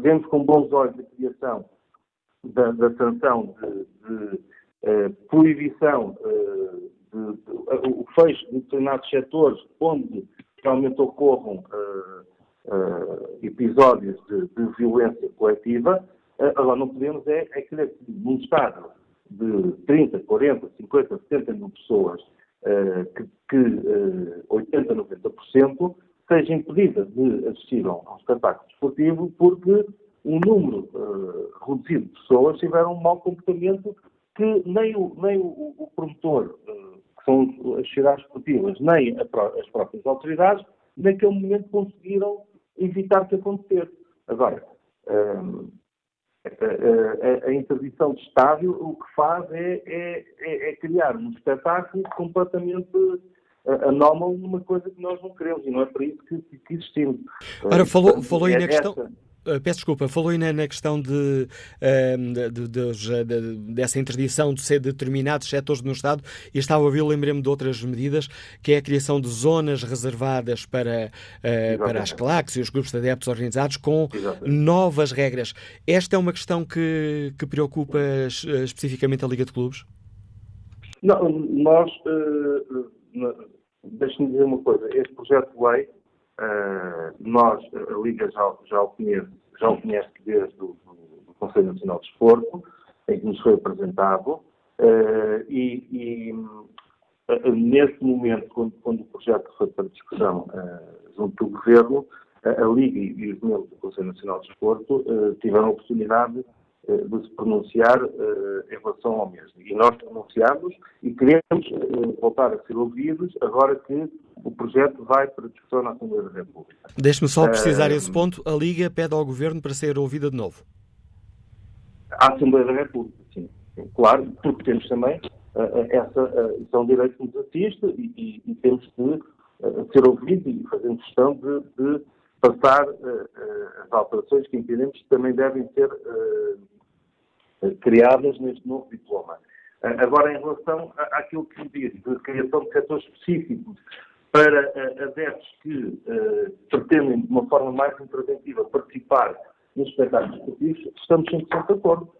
vemos com bons olhos a criação da, da sanção de, de proibição de, de, o fecho de determinados setores onde realmente ocorram uh, episódios de, de, violência coletiva. Uh, agora, não podemos é, é querer que num Estado de 30, 40, 50, 70 mil pessoas, uh, que, que 80, 90% seja impedida de assistir a um espetáculo desportivo porque um número reduzido de pessoas tiveram um mau comportamento que nem o, nem o, o promotor, que são as sociedades esportivas, nem a, as próprias autoridades, naquele momento conseguiram evitar que acontecesse. Agora, hum, a, a, a, interdição de estádio o que faz é, é, é, é criar um espetáculo completamente anómalo numa coisa que nós não queremos e não é para isso que, que existimos. Ora, falou, falou aí é na questão. Uh, peço desculpa, falou aí na, questão de, uh, de, de, de, dessa interdição de ser determinados setores no Estado e estava a ouvir, lembrei-me de outras medidas, que é a criação de zonas reservadas para, uh, para as claques e os grupos de adeptos organizados com Exatamente. novas regras. Esta é uma questão que, que preocupa especificamente a Liga de Clubes? Não, nós, uh, deixe-me dizer uma coisa, este projeto de lei Uh, nós, a Liga já, já, o conhece, já o conhece desde o do, Conselho Nacional de Desporto, em que nos foi apresentado, uh, e, e uh, nesse momento, quando, quando, o projeto foi para discussão junto do Governo, a Liga e os membros do Conselho Nacional de Desporto tiveram a oportunidade de se pronunciar uh, em relação ao mesmo. E nós pronunciamos e queremos uh, voltar a ser ouvidos agora que o projeto vai para discussão na Assembleia da República. Deixe-me só precisar uh, esse ponto. A Liga pede ao Governo para ser ouvida de novo. A Assembleia da República, sim. Claro, porque temos também essa, são é direitos que nos assiste e, e, e temos que ser ouvidos e fazer questão de, de passar as alterações que entendemos que também devem ser criadas neste novo diploma. Eh, agora, em relação àquilo que diz, de criação de setores específicos para uh, adeptos que pretendem, de uma forma mais interventiva, participar nos espetáculos esportivos, estamos 100% de acordo,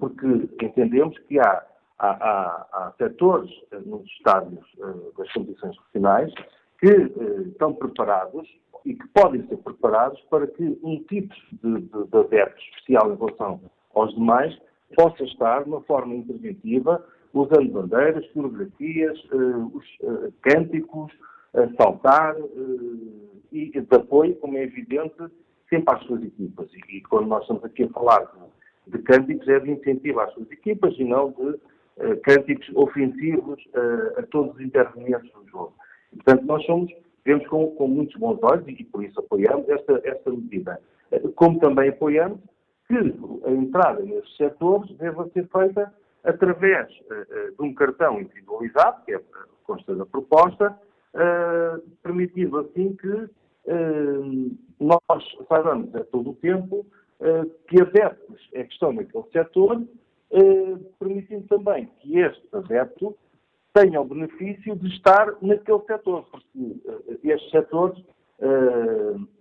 porque entendemos que há, há, há, há setores nos estádios das competições profissionais que estão preparados e que podem ser preparados para que um tipo de, de, de adeptos especial em relação aos demais, possa estar de uma forma interventiva, usando bandeiras, coreografias, uh, os uh, cânticos, uh, saltar e de apoio, como é evidente, sempre às suas equipas. E, e, quando nós estamos aqui a falar de, de cânticos, é de incentivo às suas equipas e não de cânticos ofensivos a todos os intervenientes do jogo. E, portanto, nós somos, vemos com, com muitos bons olhos e, e por isso apoiamos esta, esta medida. Como também apoiamos que a entrada nesses setores deva ser feita através uh, de um cartão individualizado, que é consta da proposta, uh, permitindo assim que uh, nós sabemos a todo o tempo que adeptos é que estão naquele setor, permitindo também que este adepto tenha o benefício de estar naquele setor, porque estes setores,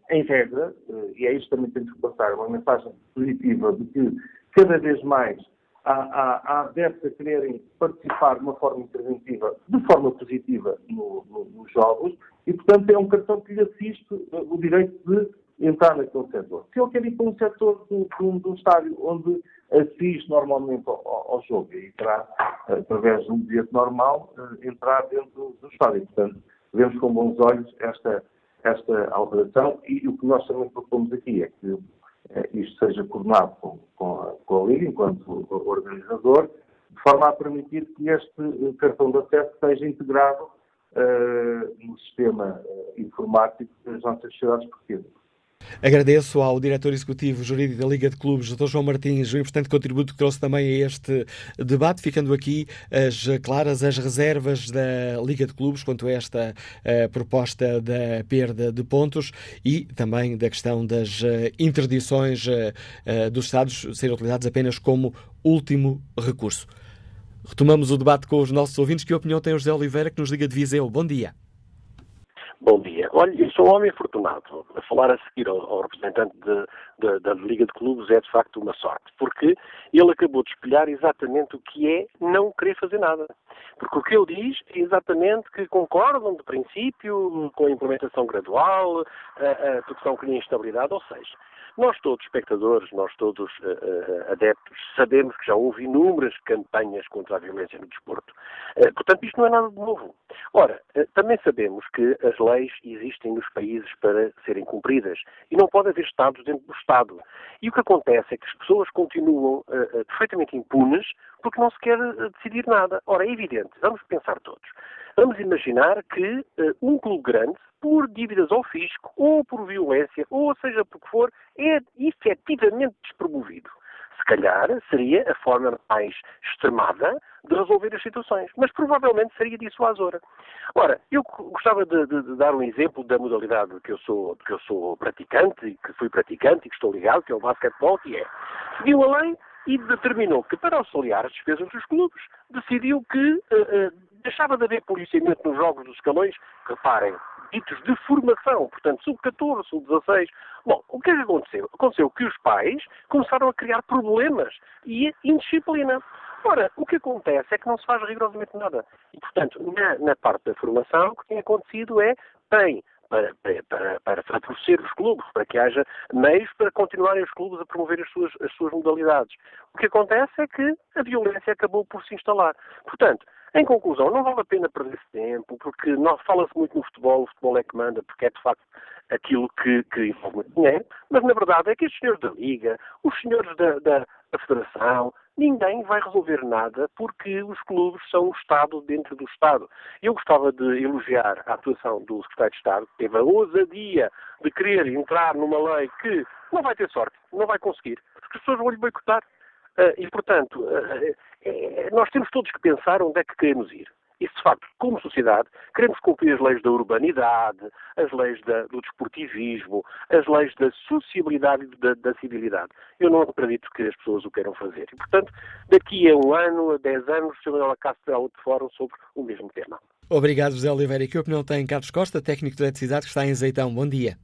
em regra, e é isto também temos que passar, uma mensagem positiva de que cada vez mais há, há, há adeptos a quererem participar de uma forma interventiva, de forma positiva, no, no, nos jogos, e, portanto, é um cartão que lhe assiste o direito de entrar naquele setor. Se ele quer ir para um setor de, um estádio onde assiste normalmente ao, ao, jogo e terá, através de um bilhete normal, entrar dentro do estádio. Portanto, vemos com bons olhos esta, esta alteração e o que nós também propomos aqui é que eh, isto seja coordenado com, com, a, com a Liga, enquanto organizador, de forma a permitir que este eh, cartão de acesso seja integrado uh, no sistema informático das nossas sociedades portuguesas. Agradeço ao diretor executivo jurídico da Liga de Clubes, Dr. João Martins, o importante contributo que trouxe também a este debate, ficando aqui as claras as reservas da Liga de Clubes quanto a esta a proposta da perda de pontos e também da questão das interdições dos Estados serem utilizados apenas como último recurso. Retomamos o debate com os nossos ouvintes. Que opinião tem o José Oliveira, que nos liga de Viseu? Bom dia. Bom dia. Olha, eu sou um homem afortunado. A falar a seguir ao, ao representante de, de, da Liga de Clubes é de facto uma sorte, porque ele acabou de espelhar exatamente o que é não querer fazer nada. Porque o que ele diz é exatamente que concordam, de princípio, com a implementação gradual, a, a, são cria instabilidade, ou seja, nós todos, espectadores, nós todos uh, uh, adeptos, sabemos que já houve inúmeras campanhas contra a violência no desporto. Uh, portanto, isto não é nada de novo. Ora, também sabemos que as leis existem nos países para serem cumpridas e não pode haver Estados dentro do Estado. E o que acontece é que as pessoas continuam perfeitamente impunes porque não se quer decidir nada. Ora, é evidente, vamos pensar todos. Vamos imaginar que um clube grande por dívidas ao fisco, ou por violência, ou seja por que for, é efetivamente despromovido. Se calhar seria a forma mais extremada de resolver as situações, mas provavelmente seria dissuasora. Ora, eu gostava de, de, de, dar um exemplo da modalidade que eu sou, que eu sou praticante, e que fui praticante e que estou ligado, que é o basquetebol, que é, seguiu a lei e determinou que para auxiliar as despesas dos clubes, decidiu que uh, uh, deixava de haver policiamento nos jogos dos escalões, reparem, ditos de formação, portanto, sub-14, sub-16. Bom, o que é que aconteceu? Aconteceu que os pais começaram a criar problemas e indisciplina. Ora, o que acontece é que não se faz rigorosamente nada. E, portanto, na, na parte da formação, o que tem acontecido é, bem, para, para, para, favorecer os clubes, para que haja meios para continuarem os clubes a promover as suas, as suas modalidades. O que acontece é que a violência acabou por se instalar. Portanto, em conclusão, não vale a pena perder tempo, porque fala-se muito no futebol, o futebol é que manda, porque é de facto aquilo que, que envolve muito dinheiro, mas na verdade é que os senhores da Liga, os senhores da, da, da Federação, ninguém vai resolver nada porque os clubes são o Estado dentro do Estado. Eu gostava de elogiar a atuação do Secretário de Estado, que teve a ousadia de querer entrar numa lei que não vai ter sorte, não vai conseguir, porque as pessoas vão lhe boicotar. Uh, e, portanto, é, nós temos todos que pensar onde é que queremos ir. E, de facto, como sociedade, queremos cumprir as leis da urbanidade, as leis da, do desportivismo, as leis da sociabilidade e da, da, civilidade. Eu não acredito que as pessoas o queiram fazer. E, portanto, daqui a um ano, a dez anos, o Sr. Manuel Acácio terá outro fórum sobre o mesmo tema. Obrigado, José Oliveira. E que opinião tem Carlos Costa, técnico de eletricidade, que está em Azeitão? Bom dia.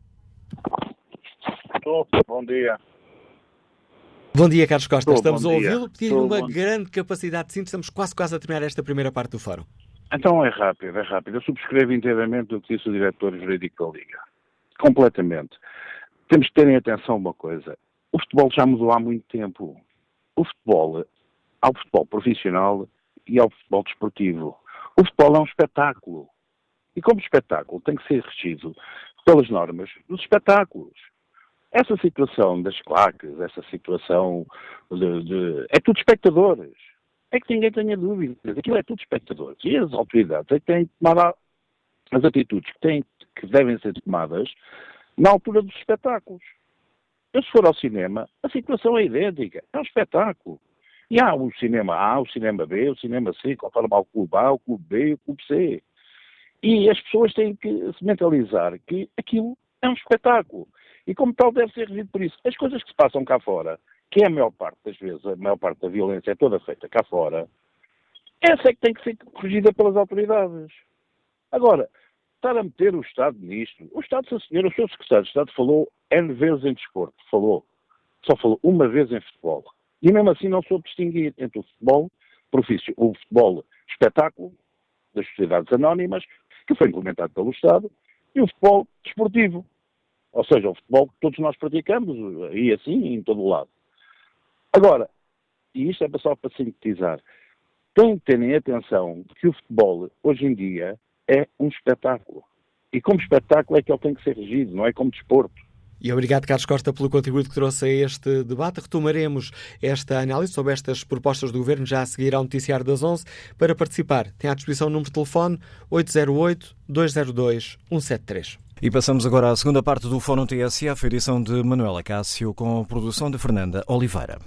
Bom dia. Bom dia, Carlos Costa. Estou, Estamos a ouvi-lo pedir uma bom... grande capacidade de síntese. Estamos quase, quase a terminar esta primeira parte do fórum. Então é rápido, é rápido. Eu subscrevo inteiramente o que disse o diretor jurídico da Liga. Completamente. Temos que terem atenção a uma coisa. O futebol já mudou há muito tempo. O futebol, há o futebol profissional e há o futebol desportivo. O futebol é um espetáculo. E como espetáculo tem que ser regido pelas normas dos espetáculos. Essa situação das claques, essa situação de, de, É tudo espectadores. É que ninguém tenha dúvidas. Aquilo é tudo espectadores. E as autoridades é que têm que tomar as atitudes que, têm, que devem ser tomadas na altura dos espetáculos. Eu, se for ao cinema, a situação é idêntica. É um espetáculo. E há o cinema A, o cinema B, o cinema C, conforme há o clube A, o clube B o clube C. E as pessoas têm que se mentalizar que aquilo é um espetáculo. E como tal deve ser regido por isso. As coisas que se passam cá fora, que é a maior parte das vezes, a maior parte da violência é toda feita cá fora, essa é que tem que ser corrigida pelas autoridades. Agora, estar a meter o Estado nisto, o Estado, sim senhor, o seu secretário de Estado falou N vezes em desporto, falou. Só falou uma vez em futebol. E mesmo assim não soube distinguir entre o futebol, o futebol espetáculo, das sociedades anónimas, que foi implementado pelo Estado, e o futebol desportivo. Ou seja, o futebol que todos nós praticamos, e assim, em todo o lado. Agora, e isto é só para sintetizar, tem que terem atenção que o futebol, hoje em dia, é um espetáculo. E como espetáculo é que ele tem que ser regido, não é como desporto. E obrigado, Carlos Costa, pelo contributo que trouxe a este debate. Retomaremos esta análise sobre estas propostas do Governo já a seguir ao Noticiário das 11. Para participar, tem à disposição o número de telefone 808-202-173. E passamos agora à segunda parte do Fórum TSF, edição de Manuela Cássio, com produção de Fernanda Oliveira.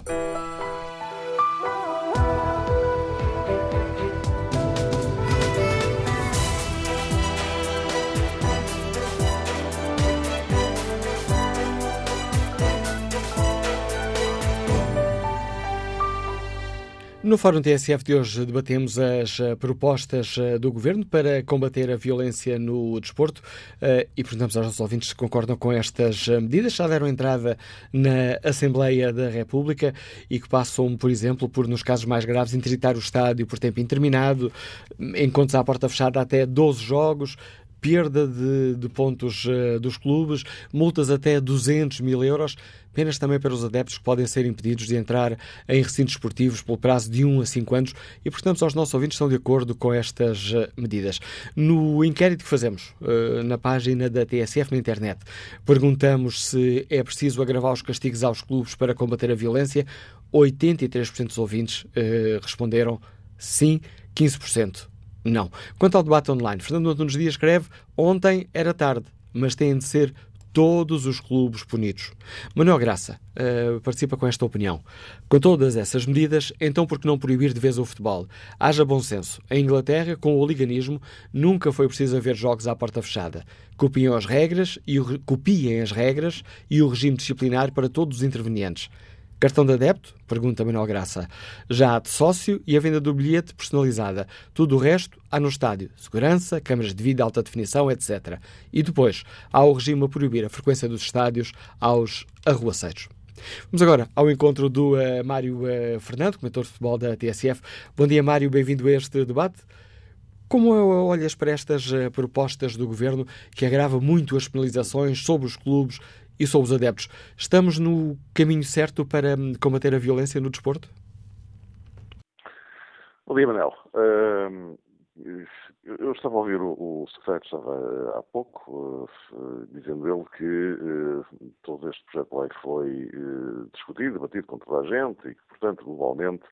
No Fórum TSF de hoje debatemos as eh, propostas eh, do Governo para combater a violência no desporto eh, e perguntamos aos nossos ouvintes se concordam com estas medidas. Já deram entrada na Assembleia da República e que passam, por exemplo, por, nos casos mais graves, interditar o estádio por tempo interminado, encontros à porta fechada até 12 jogos, perda de, de pontos uh, dos clubes, multas até 200 mil euros, penas também para os adeptos que podem ser impedidos de entrar em recintos esportivos pelo prazo de 1 a 5 anos e, portanto, os nossos ouvintes estão de acordo com estas uh, medidas. No inquérito que fazemos uh, na página da TSF na internet, perguntamos se é preciso agravar os castigos aos clubes para combater a violência. 83% dos ouvintes responderam sim, 15% não. Quanto ao debate online, Fernando Antunes Dias escreve: Ontem era tarde, mas têm de ser todos os clubes punidos. Manuel Graça uh, participa com esta opinião. Com todas essas medidas, então por que não proibir de vez o futebol? Haja bom senso. Em Inglaterra, com o oliganismo, nunca foi preciso haver jogos à porta fechada. Copiem as regras e o, copiem as regras e o regime disciplinar para todos os intervenientes. Cartão de adepto? Pergunta Manuel Graça. Já há de sócio e a venda do bilhete personalizada. Tudo o resto há no estádio. Segurança, câmaras de vídeo, alta definição, etc. E depois há o regime a proibir a frequência dos estádios aos arruaceiros. Vamos agora ao encontro do uh, Mário uh, Fernando, comentador de futebol da TSF. Bom dia, Mário, bem-vindo a este debate. Como olhas para estas uh, propostas do Governo que agrava muito as penalizações sobre os clubes e sobre os adeptos. Estamos no caminho certo para hum, combater a violência no desporto? Bom dia, Manel. Uh, eu estava a ouvir o, secretário estava há pouco, uh, dizendo ele que todo este projeto de lei foi discutido, debatido com toda a gente e que, portanto, globalmente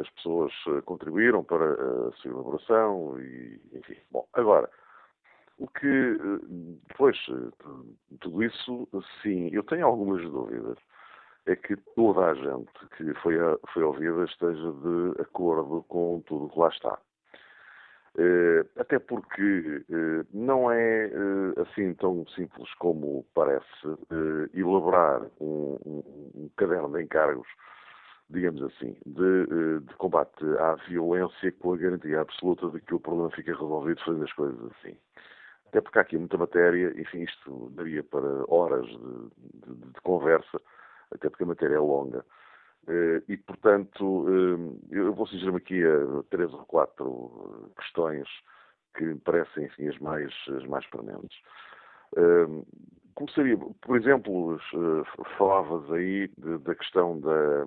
as pessoas contribuíram para a sua elaboração e, enfim. Bom, agora, o que, depois, tudo isso, sim, eu tenho algumas dúvidas. É que toda a gente que foi, foi ouvida esteja de acordo com tudo o que lá está. Eh, até porque eh, não é eh, assim tão simples como parece elaborar um, um, um caderno de encargos digamos assim, de, de, combate à violência com a garantia absoluta de que o problema fica resolvido fazendo as coisas assim. Até porque há aqui muita matéria, enfim, isto daria para horas de, de, de conversa, até porque a matéria é longa. Eh, e, portanto, eh, eu vou sugerir-me aqui a três ou quatro questões que me parecem, enfim, as mais, as mais permanentes. Eh, começaria, por exemplo, falavas aí da questão da,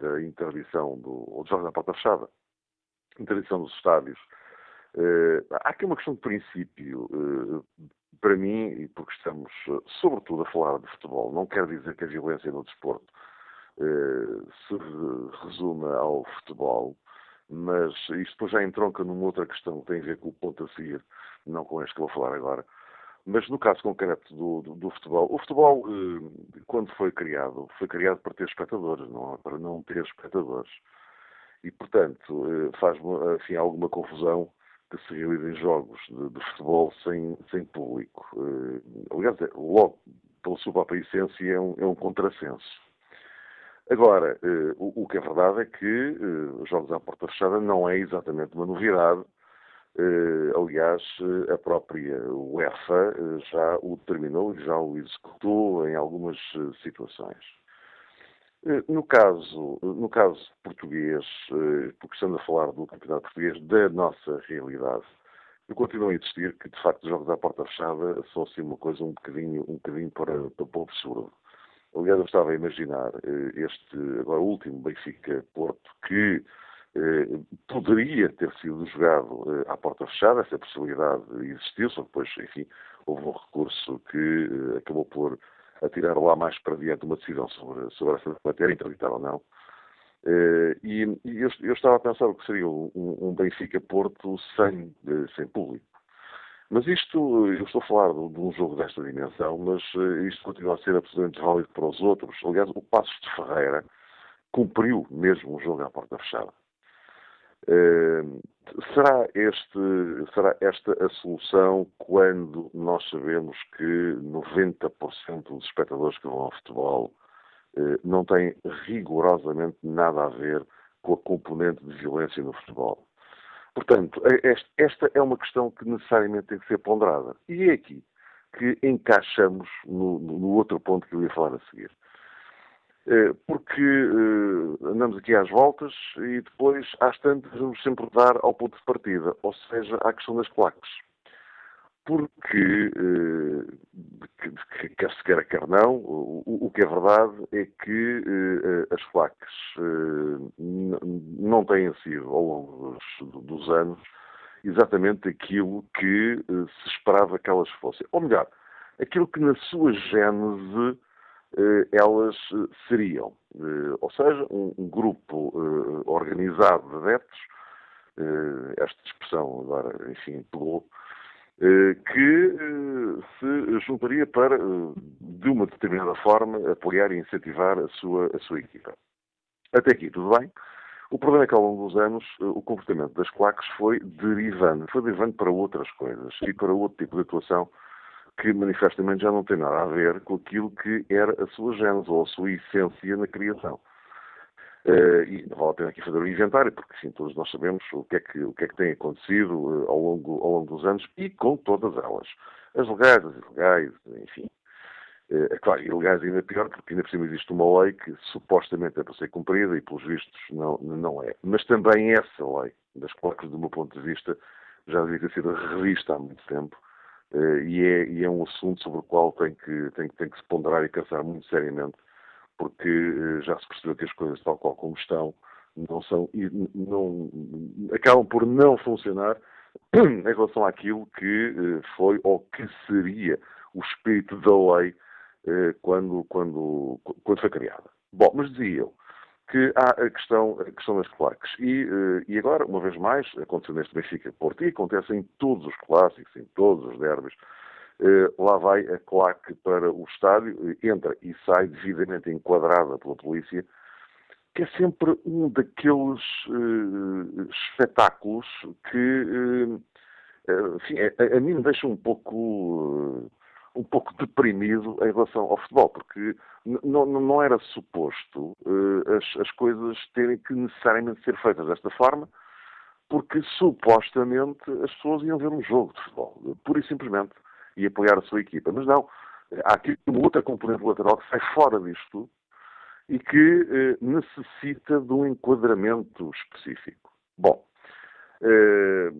da interdição do, ou dos jogos à porta fechada, interdição dos estádios há aqui uma questão de princípio, uh, para mim, e porque estamos sobretudo a falar de futebol, não quer dizer que a violência no desporto se resuma ao futebol, mas isto depois já entronca numa outra questão que tem a ver com o ponto a seguir, não com este que vou falar agora. Mas no caso concreto do, do, do futebol, o futebol, quando foi criado, foi criado para ter espectadores, não para não ter espectadores. E, portanto, faz enfim, alguma confusão que se realizem jogos de, de, futebol sem, sem público. Uh, aliás, é, logo pela sua própria essência, é um, é um contrassenso. Agora, eh, o, o, que é verdade é que os jogos à porta fechada não é exatamente uma novidade. Aliás, a própria UEFA já o determinou e já o executou em algumas situações. No caso, no caso português, porque estamos a falar do campeonato português, da nossa realidade, eu continuo a insistir que, de facto, os jogos à porta fechada são assim uma coisa um bocadinho, um bocadinho para, para o surdo. Aliás, eu estava a imaginar eh, este, agora último Benfica-Porto, que eh, poderia ter sido jogado eh, à porta fechada, essa possibilidade existiu, só depois, enfim, houve um recurso que eh, acabou por atirar lá mais para diante uma decisão sobre, sobre essa matéria, interditar ou não. Eh, e, e eu, eu, estava a pensar o que seria um, um Benfica-Porto sem, eh, sem público. Mas isto, eu estou a falar de, de um jogo desta dimensão, mas uh, isto continua a ser absolutamente válido para os outros. Aliás, o Passos de Ferreira cumpriu mesmo um jogo à porta fechada. Uh, será, este, será esta a solução quando nós sabemos que 90% dos espectadores que vão ao futebol uh, não têm rigorosamente nada a ver com a componente de violência no futebol? Portanto, é, esta é uma questão que necessariamente tem que ser ponderada. E é aqui que encaixamos no, no outro ponto que eu ia falar a seguir. É, porque eh, andamos aqui às voltas e depois, às tantas, vamos sempre dar ao ponto de partida, ou seja, à questão das claques porque, eh, quer se queira, quer não, o, que é verdade é que eh, as eh, não têm sido, ao longo dos, anos, exatamente aquilo que eh, se esperava que elas fossem. Ou melhor, aquilo que na sua gênese eh, elas eh, seriam. ou seja, um, um grupo organizado de adeptos, esta expressão agora, enfim, pegou, eh, que eh, se juntaria para, eh, de uma determinada forma, apoiar e incentivar a sua, a sua equipa. Até aqui, tudo bem. O problema é que ao longo dos anos o comportamento das claques foi derivando, foi derivando para outras coisas e para outro tipo de atuação que manifestamente já não tem nada a ver com aquilo que era a sua gênese ou a sua essência na criação. Uh, e não vale a pena aqui fazer um inventário, porque sim, todos nós sabemos o que é que, o que, é que tem acontecido uh, ao, longo, ao longo dos anos e com todas elas. As legais, as ilegais, enfim. Uh, é claro, ilegais ainda pior, porque ainda por cima existe uma lei que supostamente é para ser cumprida e, pelos vistos, não, não é. Mas também essa lei, das placas, do meu ponto de vista, já devia ter sido revista há muito tempo. E, é, e é um assunto sobre o qual tem que, tem, tem que se ponderar e pensar muito seriamente porque eh, já se percebeu que as coisas tal qual como estão não são não acabam por não funcionar em relação àquilo que eh, foi ou que seria o espírito da lei eh, quando, quando, quando foi criada. Bom, mas dizia eu que há a questão, a questão das claques. E, e agora, uma vez mais, aconteceu neste Benfica Porto e acontece em todos os clássicos, em todos os derbys, eh, lá vai a claque para o estádio, entra e sai devidamente enquadrada pela polícia, que é sempre um daqueles uh, espetáculos que, uh, enfim, a, a, mim me deixa um pouco, uh, um pouco deprimido em relação ao futebol, porque não era suposto as, as coisas terem que necessariamente ser feitas desta forma, porque supostamente as pessoas iam ver um jogo de futebol, pura e simplesmente e apoiar a sua equipa. Mas não, há aqui uma outra componente lateral que sai fora disto e que eh, necessita de um enquadramento específico. Bom, eh,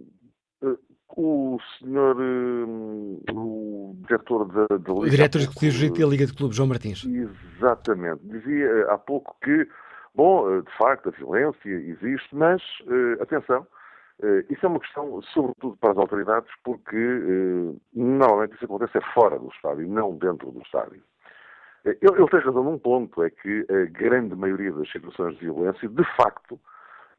eh o senhor, eh, o diretor da, da Liga... Diretor executivo da Liga de Clubes, João Martins. Exatamente. Dizia eh, há pouco que, bom, eh, de facto, a violência existe, mas, atenção, isso é uma questão, sobretudo para as autoridades, porque normalmente isso acontece fora do estádio, não dentro do estádio. Ele, ele, tem razão num ponto, é que a grande maioria das situações de violência, de facto,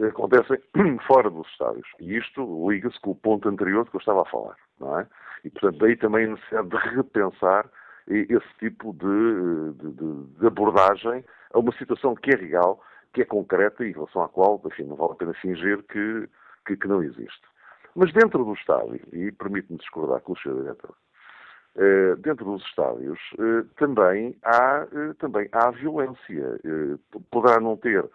acontecem fora dos estádios. E isto liga-se com o ponto anterior que eu estava a falar, não é? E, portanto, daí também a necessidade de repensar esse tipo de, de, de, abordagem a uma situação que é real, que é concreta e em relação à qual, enfim, não vale a pena fingir que que, que não existe. Mas dentro do estádio, e permite-me discordar com o Sr. Diretor, Uh, dentro dos estádios uh, também, há, uh, também há violência. poderá não ter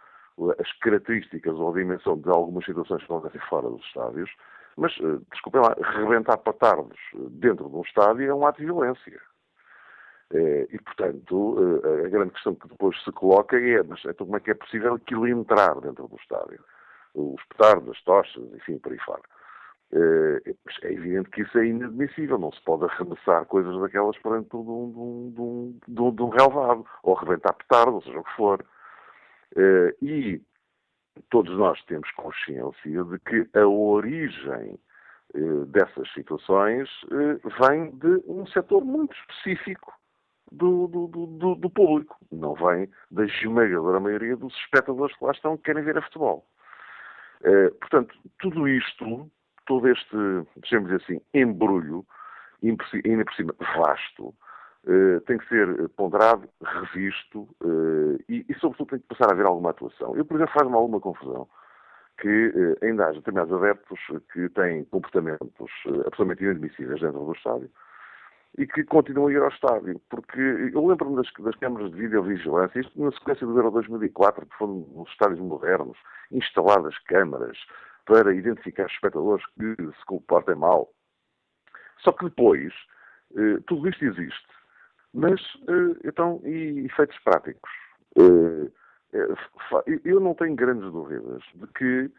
as características ou a dimensão de algumas situações que acontecem fora dos estádios, mas, desculpem lá, rebentar patardos dentro de um estádio é um ato de violência. E, portanto, a grande questão que depois se coloca é, mas então como é que é possível aquilo entrar dentro do estádio? Os petardos, as tochas, enfim, por aí fora. Uh, é evidente que isso é inadmissível, não se pode arremessar coisas daquelas para dentro de um, de um, de um, de um relevado, ou arrebentar petardo, ou seja o que for. Uh, e todos nós temos consciência de que a origem uh, dessas situações vem de um setor muito específico do, do, do, do, público, não vem da esmagadora maioria dos espectadores que lá estão que querem ver a futebol. portanto, tudo isto todo este, deixemos assim, embrulho, ainda por cima vasto, uh, tem que ser ponderado, revisto uh, e, e, sobretudo, tem que passar a haver alguma atuação. Eu, por exemplo, faz-me alguma confusão que uh, ainda haja determinados adeptos que têm comportamentos absolutamente inadmissíveis dentro do estádio e que continuam a ir ao estádio. Porque eu lembro-me das, das, câmaras de videovigilância, isto na sequência do Euro 2004, que foram nos estádios modernos, instaladas câmaras, para identificar espectadores que se comportem mal. Só que depois, eh, tudo isto existe. Mas, eh, então, e efeitos práticos? Eh, eu não tenho grandes dúvidas de que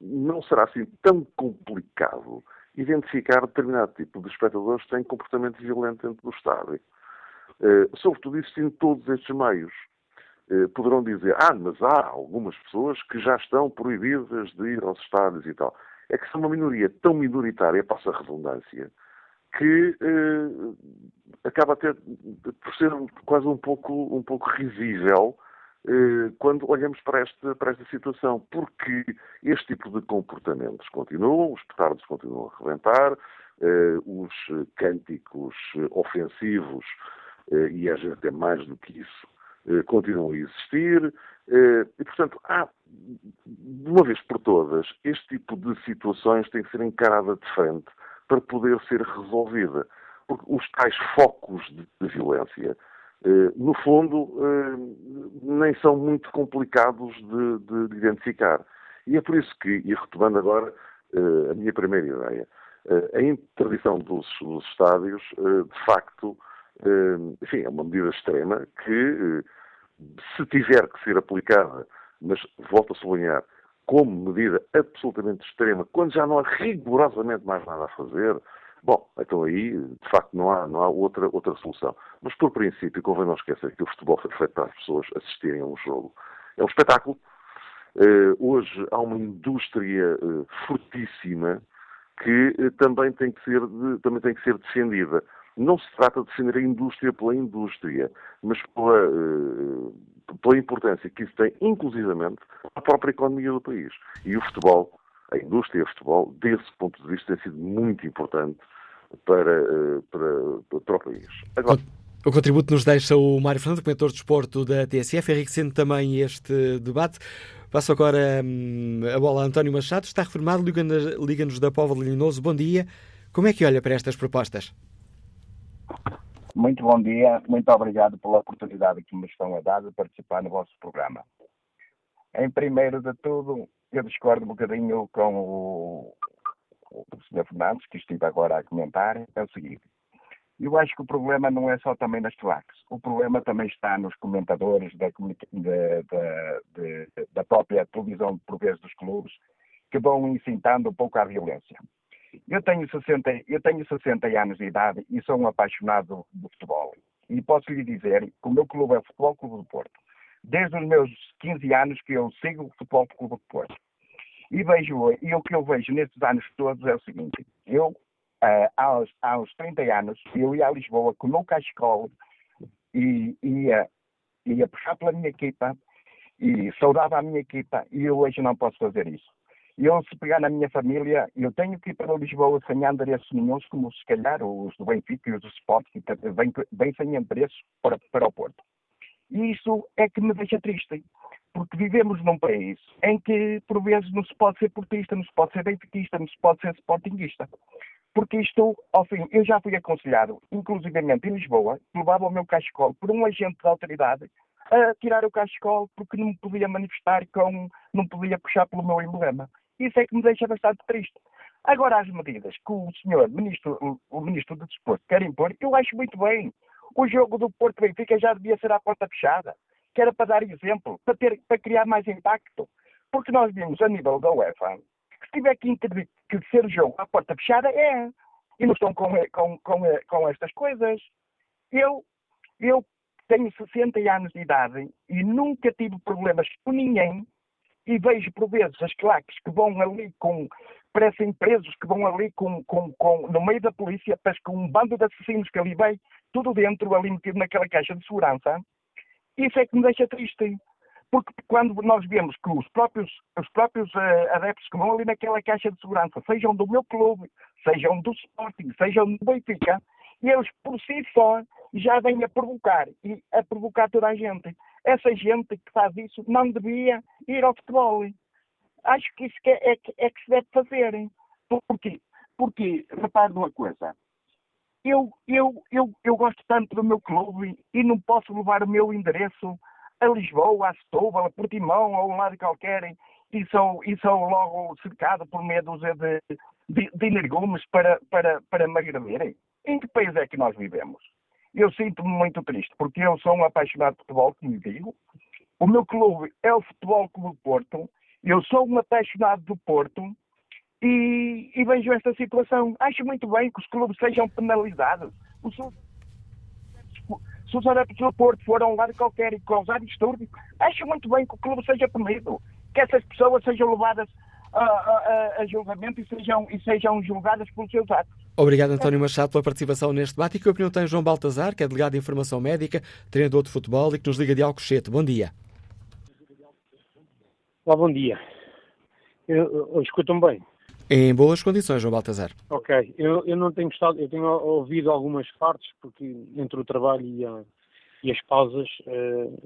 não será assim tão complicado identificar determinado tipo de espectadores que têm comportamento violento dentro do estádio. Sobretudo existindo todos estes meios. Eh, poderão dizer, ah, mas há algumas pessoas que já estão proibidas de ir aos estádios e tal. É que são uma minoria tão minoritária, passa a redundância, que eh, acaba ter, por ser quase um pouco, um pouco risível eh, quando olhamos para esta, para esta situação, porque este tipo de comportamentos continuam, os petardos continuam a rebentar, eh, os cânticos ofensivos, eh, e até mais do que isso, eh, continuam a existir. Eh, e, portanto, há, de uma vez por todas, este tipo de situações tem que ser encarada de frente para poder ser resolvida. Porque os tais focos de, de violência, eh, no fundo, nem são muito complicados de, de, identificar. E é por isso que, e retomando agora a minha primeira ideia, a interdição dos, dos estádios, de facto, enfim, é uma medida extrema que, se tiver que ser aplicada, mas volto a sublinhar, como medida absolutamente extrema, quando já não há rigorosamente mais nada a fazer, bom, então aí, de facto, não há, não há outra, outra solução. Mas, por princípio, convém não esquecer que o futebol foi feito para as pessoas assistirem a um jogo. É um espetáculo. Uh, hoje há uma indústria uh, fortíssima que uh, também, tem que ser de, também tem que ser defendida. Não se trata de defender a indústria pela indústria, mas pela, uh, pela importância que isso tem, inclusivamente, à própria economia do país. E o futebol, a indústria do futebol, desse ponto de vista, tem sido muito importante para, uh, para, para o país. Agora, o contributo nos deixa o Mário Fernando, comentador de desporto da TSF, enriquecendo também este debate. Passo agora hum, a bola a António Machado, está reformado, liga-nos da Póvoa de Linhoso. Bom dia. Como é que olha para estas propostas? Muito bom dia, muito obrigado pela oportunidade que me estão a dar de participar no vosso programa. Em primeiro de tudo, eu discordo um bocadinho com o, o Sr. Fernandes, que estive agora a comentar, é o seguinte. Eu acho que o problema não é só também nas claques. O problema também está nos comentadores da, da própria televisão, por vezes, dos clubes, que vão incitando um pouco à violência. Eu tenho 60, eu tenho 60 anos de idade e sou um apaixonado do futebol. E posso lhe dizer que o meu clube é o Futebol Clube do Porto. Desde os meus 15 anos que eu sigo o Futebol Clube do Porto. E vejo, e o que eu vejo nestes anos todos é o seguinte, eu, uh, aos, aos 30 anos, eu ia a Lisboa com o meu cachecol e ia, ia puxar pela minha equipa e saudava a minha equipa e eu hoje não posso fazer isso. Eu, se pegar na minha família, eu tenho que ir para Lisboa sem endereços nenhum, como se calhar os do Benfica e os do Sport, que vêm, vêm sem endereço para, para o Porto. E isso é que me deixa triste, porque vivemos num país em que, por vezes, não se pode ser portista, não se pode ser benfiquista, não se pode ser sportinguista. Porque isto, ao fim, eu já fui aconselhado, inclusivamente em Lisboa, levava o meu cachecol por um agente da autoridade a tirar o cachecol porque não me podia manifestar com, não podia puxar pelo meu emblema. Isso é que me deixa bastante triste. Agora, as medidas que o senhor ministro, o, ministro do Desporto quer impor, eu acho muito bem. O jogo do Porto Benfica já devia ser à porta fechada, que era para dar exemplo, para, ter, para criar mais impacto. Porque nós vimos a nível da UEFA que se tiver que, que ser o jogo à porta fechada, é. E não estão com, com, com, com estas coisas. Eu, eu tenho 60 anos de idade e nunca tive problemas com ninguém e vejo por vezes as claques que vão ali com, parecem presos, que vão ali com, com, com, no meio da polícia, parece com um bando de assassinos que ali vem, tudo dentro, ali metido naquela caixa de segurança. Isso é que me deixa triste. Porque quando nós vemos que os próprios, os próprios uh, adeptos que vão ali naquela caixa de segurança, sejam do meu clube, sejam do Sporting, sejam do Benfica, eles por si só já vêm a provocar e a provocar toda a gente. Essa gente que faz isso não devia ir ao futebol. Acho que isso é, é, é, que se deve fazer. Porquê? Porque, repare numa coisa, eu, eu, eu, eu gosto tanto do meu clube e não posso levar o meu endereço a Lisboa, a Setúbal, a Portimão ou um lado qualquer e sou, e sou logo cercado por dúzia de, de, de energumes para, para, para me agredirem. Em que país é que nós vivemos? Eu sinto-me muito triste, porque eu sou um apaixonado de futebol, como digo. O meu clube é o Futebol Clube Porto. Eu sou um apaixonado do Porto e, e vejo esta situação. Acho muito bem que os clubes sejam penalizados. Os, se os adeptos do Porto forem a um lado qualquer e causar distúrbios, acho muito bem que o clube seja punido. Que essas pessoas sejam levadas a, a, a julgamento e sejam, e sejam julgadas pelos seus atos. Obrigado, António Machado, pela participação neste debate. E que opinião tem João Baltazar, que é delegado de Informação Médica, treinador de futebol e que nos liga de Alcochete. Bom dia. Olá, bom dia. Escutam bem? Em boas condições, João Baltazar. Ok. Eu, eu não tenho gostado, eu tenho ouvido algumas partes, porque entre o trabalho e, a, e as pausas, uh,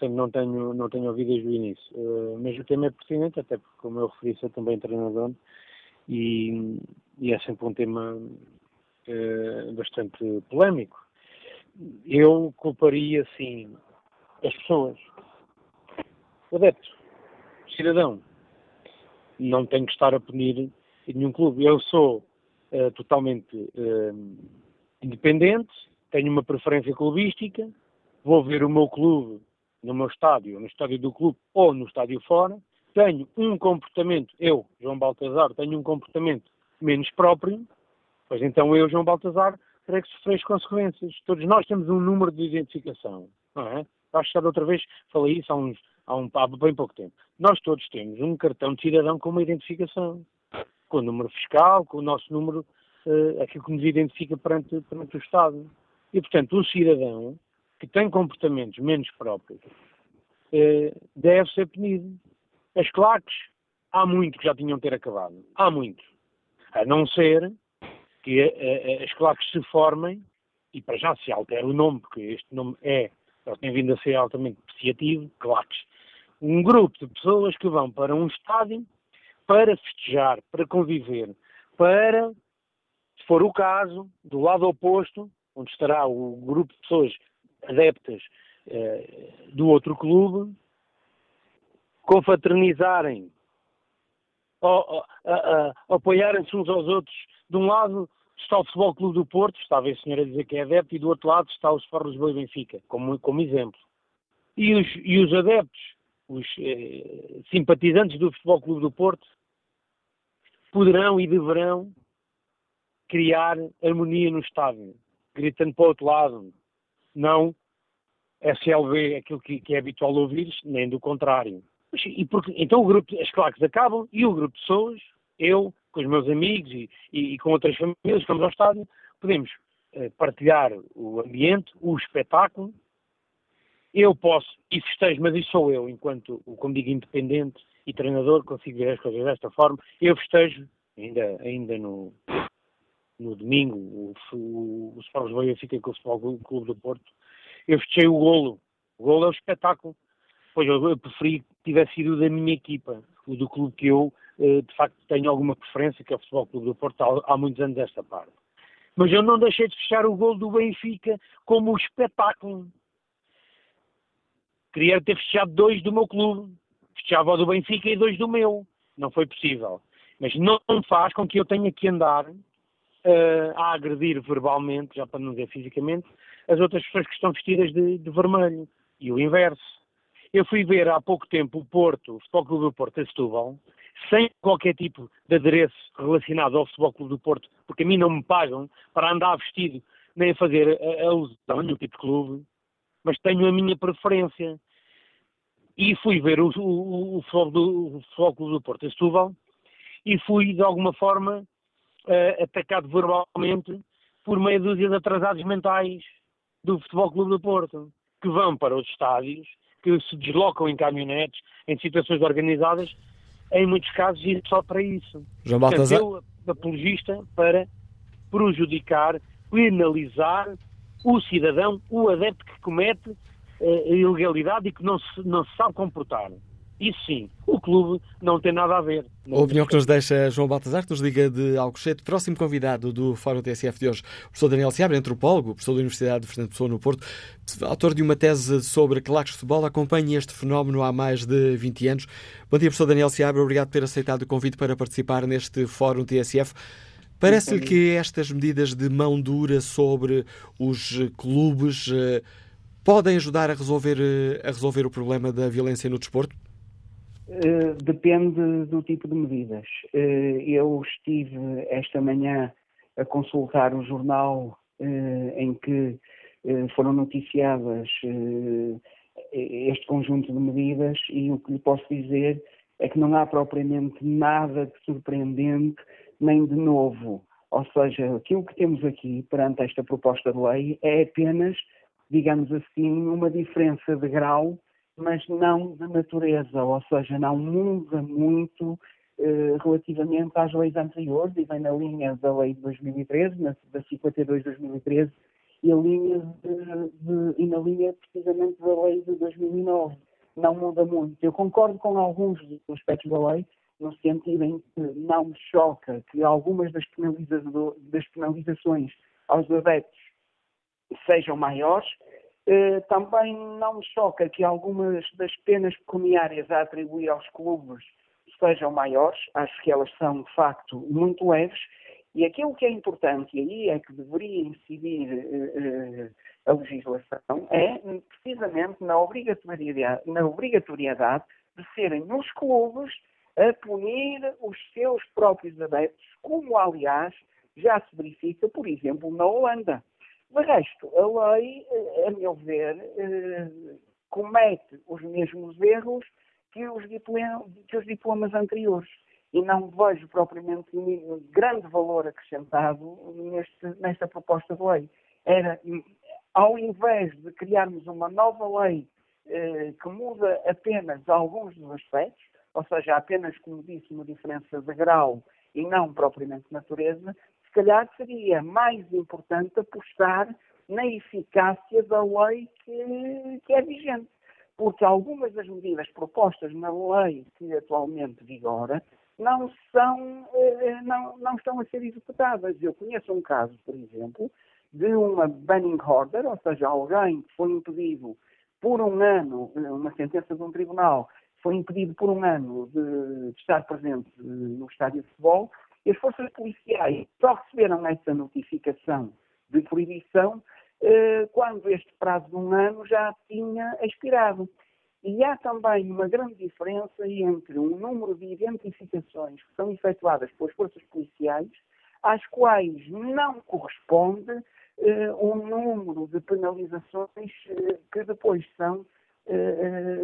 portanto não tenho, não tenho ouvido desde o início. Uh, mas o tema é pertinente, até porque, como eu referi, sou também treinador e, e é sempre um tema uh, bastante polémico. Eu culparia, sim, as pessoas, o adepto, cidadão. Não tenho que estar a punir nenhum clube. Eu sou uh, totalmente independente, tenho uma preferência clubística, vou ver o meu clube no meu estádio, no estádio do clube ou no estádio fora, tenho um comportamento, eu, João Baltazar, tenho um comportamento menos próprio, pois então eu, João Baltazar, terei que sofrer as consequências. Todos nós temos um número de identificação, não é? Acho que outra vez falei isso há, uns, há, um, há bem pouco tempo. Nós todos temos um cartão de cidadão com uma identificação, com o número fiscal, com o nosso número, uh, aquilo que nos identifica perante, perante o Estado. E, portanto, um cidadão que tem comportamentos menos próprios uh, deve ser punido. As claques, há muito que já tinham de ter acabado. Há muito. A não ser que uh, as claques se formem, e para já se altera o nome, porque este nome é, tem vindo a ser altamente apreciativo, claques. Um grupo de pessoas que vão para um estádio para festejar, para conviver, para, se for o caso, do lado oposto, onde estará o grupo de pessoas adeptas eh, do outro clube, confraternizarem, apoiarem-se uns aos outros. De um lado está o Futebol Clube do Porto, estava a senhora a dizer que é adepto, e do outro lado está o Sport Lisboa e Benfica, como, como exemplo. E os, e os adeptos, os eh, simpatizantes do Futebol Clube do Porto, poderão e deverão criar harmonia no estádio, gritando para o outro lado, não SLB, aquilo que, que é habitual ouvir, nem do contrário. E porque, então o grupo, as claques acabam e o grupo de pessoas, eu, com os meus amigos e, e, e com outras famílias vamos ao estádio, podemos eh, partilhar o ambiente, o espetáculo. Eu posso, e festejo, mas isso sou eu, enquanto, como digo, independente, e treinador, consigo ver as coisas desta forma. Eu festejo, ainda, ainda no, no domingo, o, o, o Sport Lisboa fica com o Futebol Clube do Porto, eu festejei o golo. O golo é o espetáculo. Pois eu, eu preferi que tivesse sido da minha equipa, o do clube que eu eh, de facto tenho alguma preferência, que é o Futebol Clube do Porto, há, há muitos anos esta parte. Mas eu não deixei de fechar o gol do Benfica como um espetáculo. Queria ter fechado dois do meu clube. Fechava o do Benfica e dois do meu. Não foi possível. Mas não faz com que eu tenha que andar uh, a agredir verbalmente, já para não dizer fisicamente, as outras pessoas que estão vestidas de, de vermelho. E o inverso. Eu fui ver há pouco tempo o Porto, o Futebol Clube do Porto, a Setúbal, sem qualquer tipo de adereço relacionado ao Futebol Clube do Porto, porque a mim não me pagam para andar vestido nem a fazer alusão nenhum tipo de clube, mas tenho a minha preferência. E fui ver o, o, o, Futebol, do, o Futebol Clube do Porto, a Setúbal, e fui, de alguma forma, uh, atacado verbalmente por meia dúzia de atrasados mentais do Futebol Clube do Porto, que vão para os estádios, que se deslocam em caminhonetes, em situações organizadas, em muitos casos, e só para isso. João Baltazar... Portanto, eu, apologista, para prejudicar, penalizar o cidadão, o adepto que comete uh, ilegalidade e que não se, não se sabe comportar. Isso sim, o clube não tem nada a ver. A opinião que nos deixa João Baltazar, que nos liga de Alcochete, próximo convidado do Fórum TSF de hoje, o professor Daniel Seabra, antropólogo, professor da Universidade de Fernando Pessoa no Porto, autor de uma tese sobre claques de futebol, acompanha este fenómeno há mais de 20 anos. Bom dia, professor Daniel Seabra, obrigado por ter aceitado o convite para participar neste Fórum TSF. Parece-lhe que estas medidas de mão dura sobre os clubes eh, podem ajudar a resolver, eh, a resolver o problema da violência no desporto? Uh, depende do tipo de medidas. Uh, eu estive esta manhã a consultar o jornal uh, em que foram noticiadas este conjunto de medidas e o que lhe posso dizer é que não há propriamente nada de surpreendente nem de novo. Ou seja, aquilo que temos aqui perante esta proposta de lei é apenas, digamos assim, uma diferença de grau mas não de natureza, ou seja, não muda muito eh, relativamente às leis anteriores e vem na linha da lei de 2013, na, da 52 de 2013, e, a linha de, de, e na linha precisamente da lei de 2009. Não muda muito. Eu concordo com alguns dos aspectos da lei, no sentido em que não me choca que algumas das, penaliza das penalizações aos adeptos sejam maiores, eh, também não me choca que algumas das penas pecuniárias a atribuir aos clubes sejam maiores, acho que elas são de facto muito leves, e aquilo que é importante, e aí é que deveria incidir uh, a legislação, é precisamente na obrigatoriedade, na obrigatoriedade de serem os clubes a punir os seus próprios adeptos, como aliás já se verifica, por exemplo, na Holanda. De resto, a lei, eh, a meu ver, eh, comete os mesmos erros que os, diplomas, que os diplomas anteriores. E não vejo propriamente um grande valor acrescentado neste, nesta proposta de lei. Era, ao invés de criarmos uma nova lei eh, que muda apenas alguns dos aspectos, ou seja, apenas, como disse, uma diferença de grau e não propriamente natureza, se calhar seria mais importante apostar na eficácia da lei que, que é vigente. Porque algumas das medidas propostas na lei que atualmente vigora não, são, eh, não, não estão a ser executadas. Eu conheço um caso, por exemplo, de uma banning order, ou seja, alguém que foi impedido por um ano, eh, uma sentença de um tribunal, foi impedido por um ano de, de estar presente no estádio de futebol, e as forças policiais só receberam essa notificação de proibição eh, quando este prazo de um ano já tinha expirado. E há também uma grande diferença entre um número de identificações que são efetuadas pelas forças policiais, às quais não corresponde eh, um número de penalizações eh, que depois são,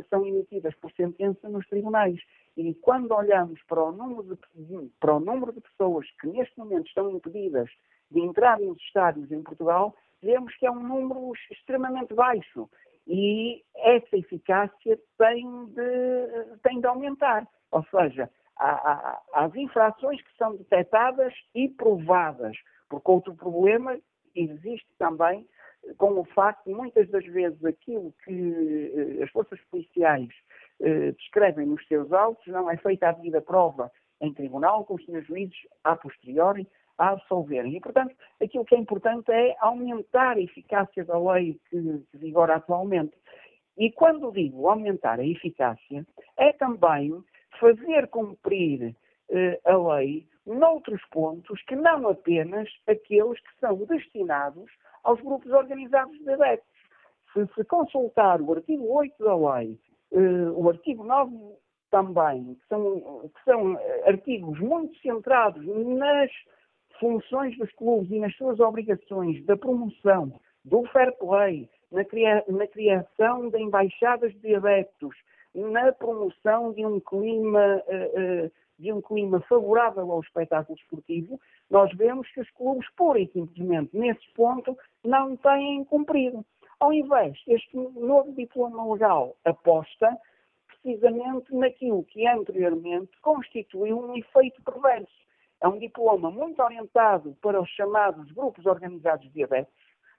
são emitidas por sentença nos tribunais. E quando olhamos para o, número de, para o número de pessoas que neste momento estão impedidas de entrar nos estádios em Portugal, vemos que é um número extremamente baixo. E essa eficácia tem de, tem de aumentar. Ou seja, há, há, as infrações que são detectadas e provadas. Porque outro problema existe também com o facto de muitas das vezes aquilo que eh, as forças policiais eh, descrevem nos seus autos não é feita a devida prova em tribunal, com os senhores juízes a posteriori a absolverem. E, portanto, aquilo que é importante é aumentar a eficácia da lei que, que vigora atualmente. E quando digo aumentar a eficácia, é também fazer cumprir eh, a lei noutros pontos que não apenas aqueles que são destinados aos grupos organizados de adeptos. Se se consultar o artigo 8 da lei, eh, o artigo 9 também, que são, que são artigos muito centrados nas funções dos clubes e nas suas obrigações da promoção do fair play, na, cria na criação de embaixadas de adeptos, na promoção de um clima uh, uh, de um clima favorável ao espetáculo esportivo, nós vemos que os clubes, pura e simplesmente, nesse ponto, não têm cumprido. Ao invés, este novo diploma legal aposta precisamente naquilo que anteriormente constituiu um efeito perverso. É um diploma muito orientado para os chamados grupos organizados de adeptos,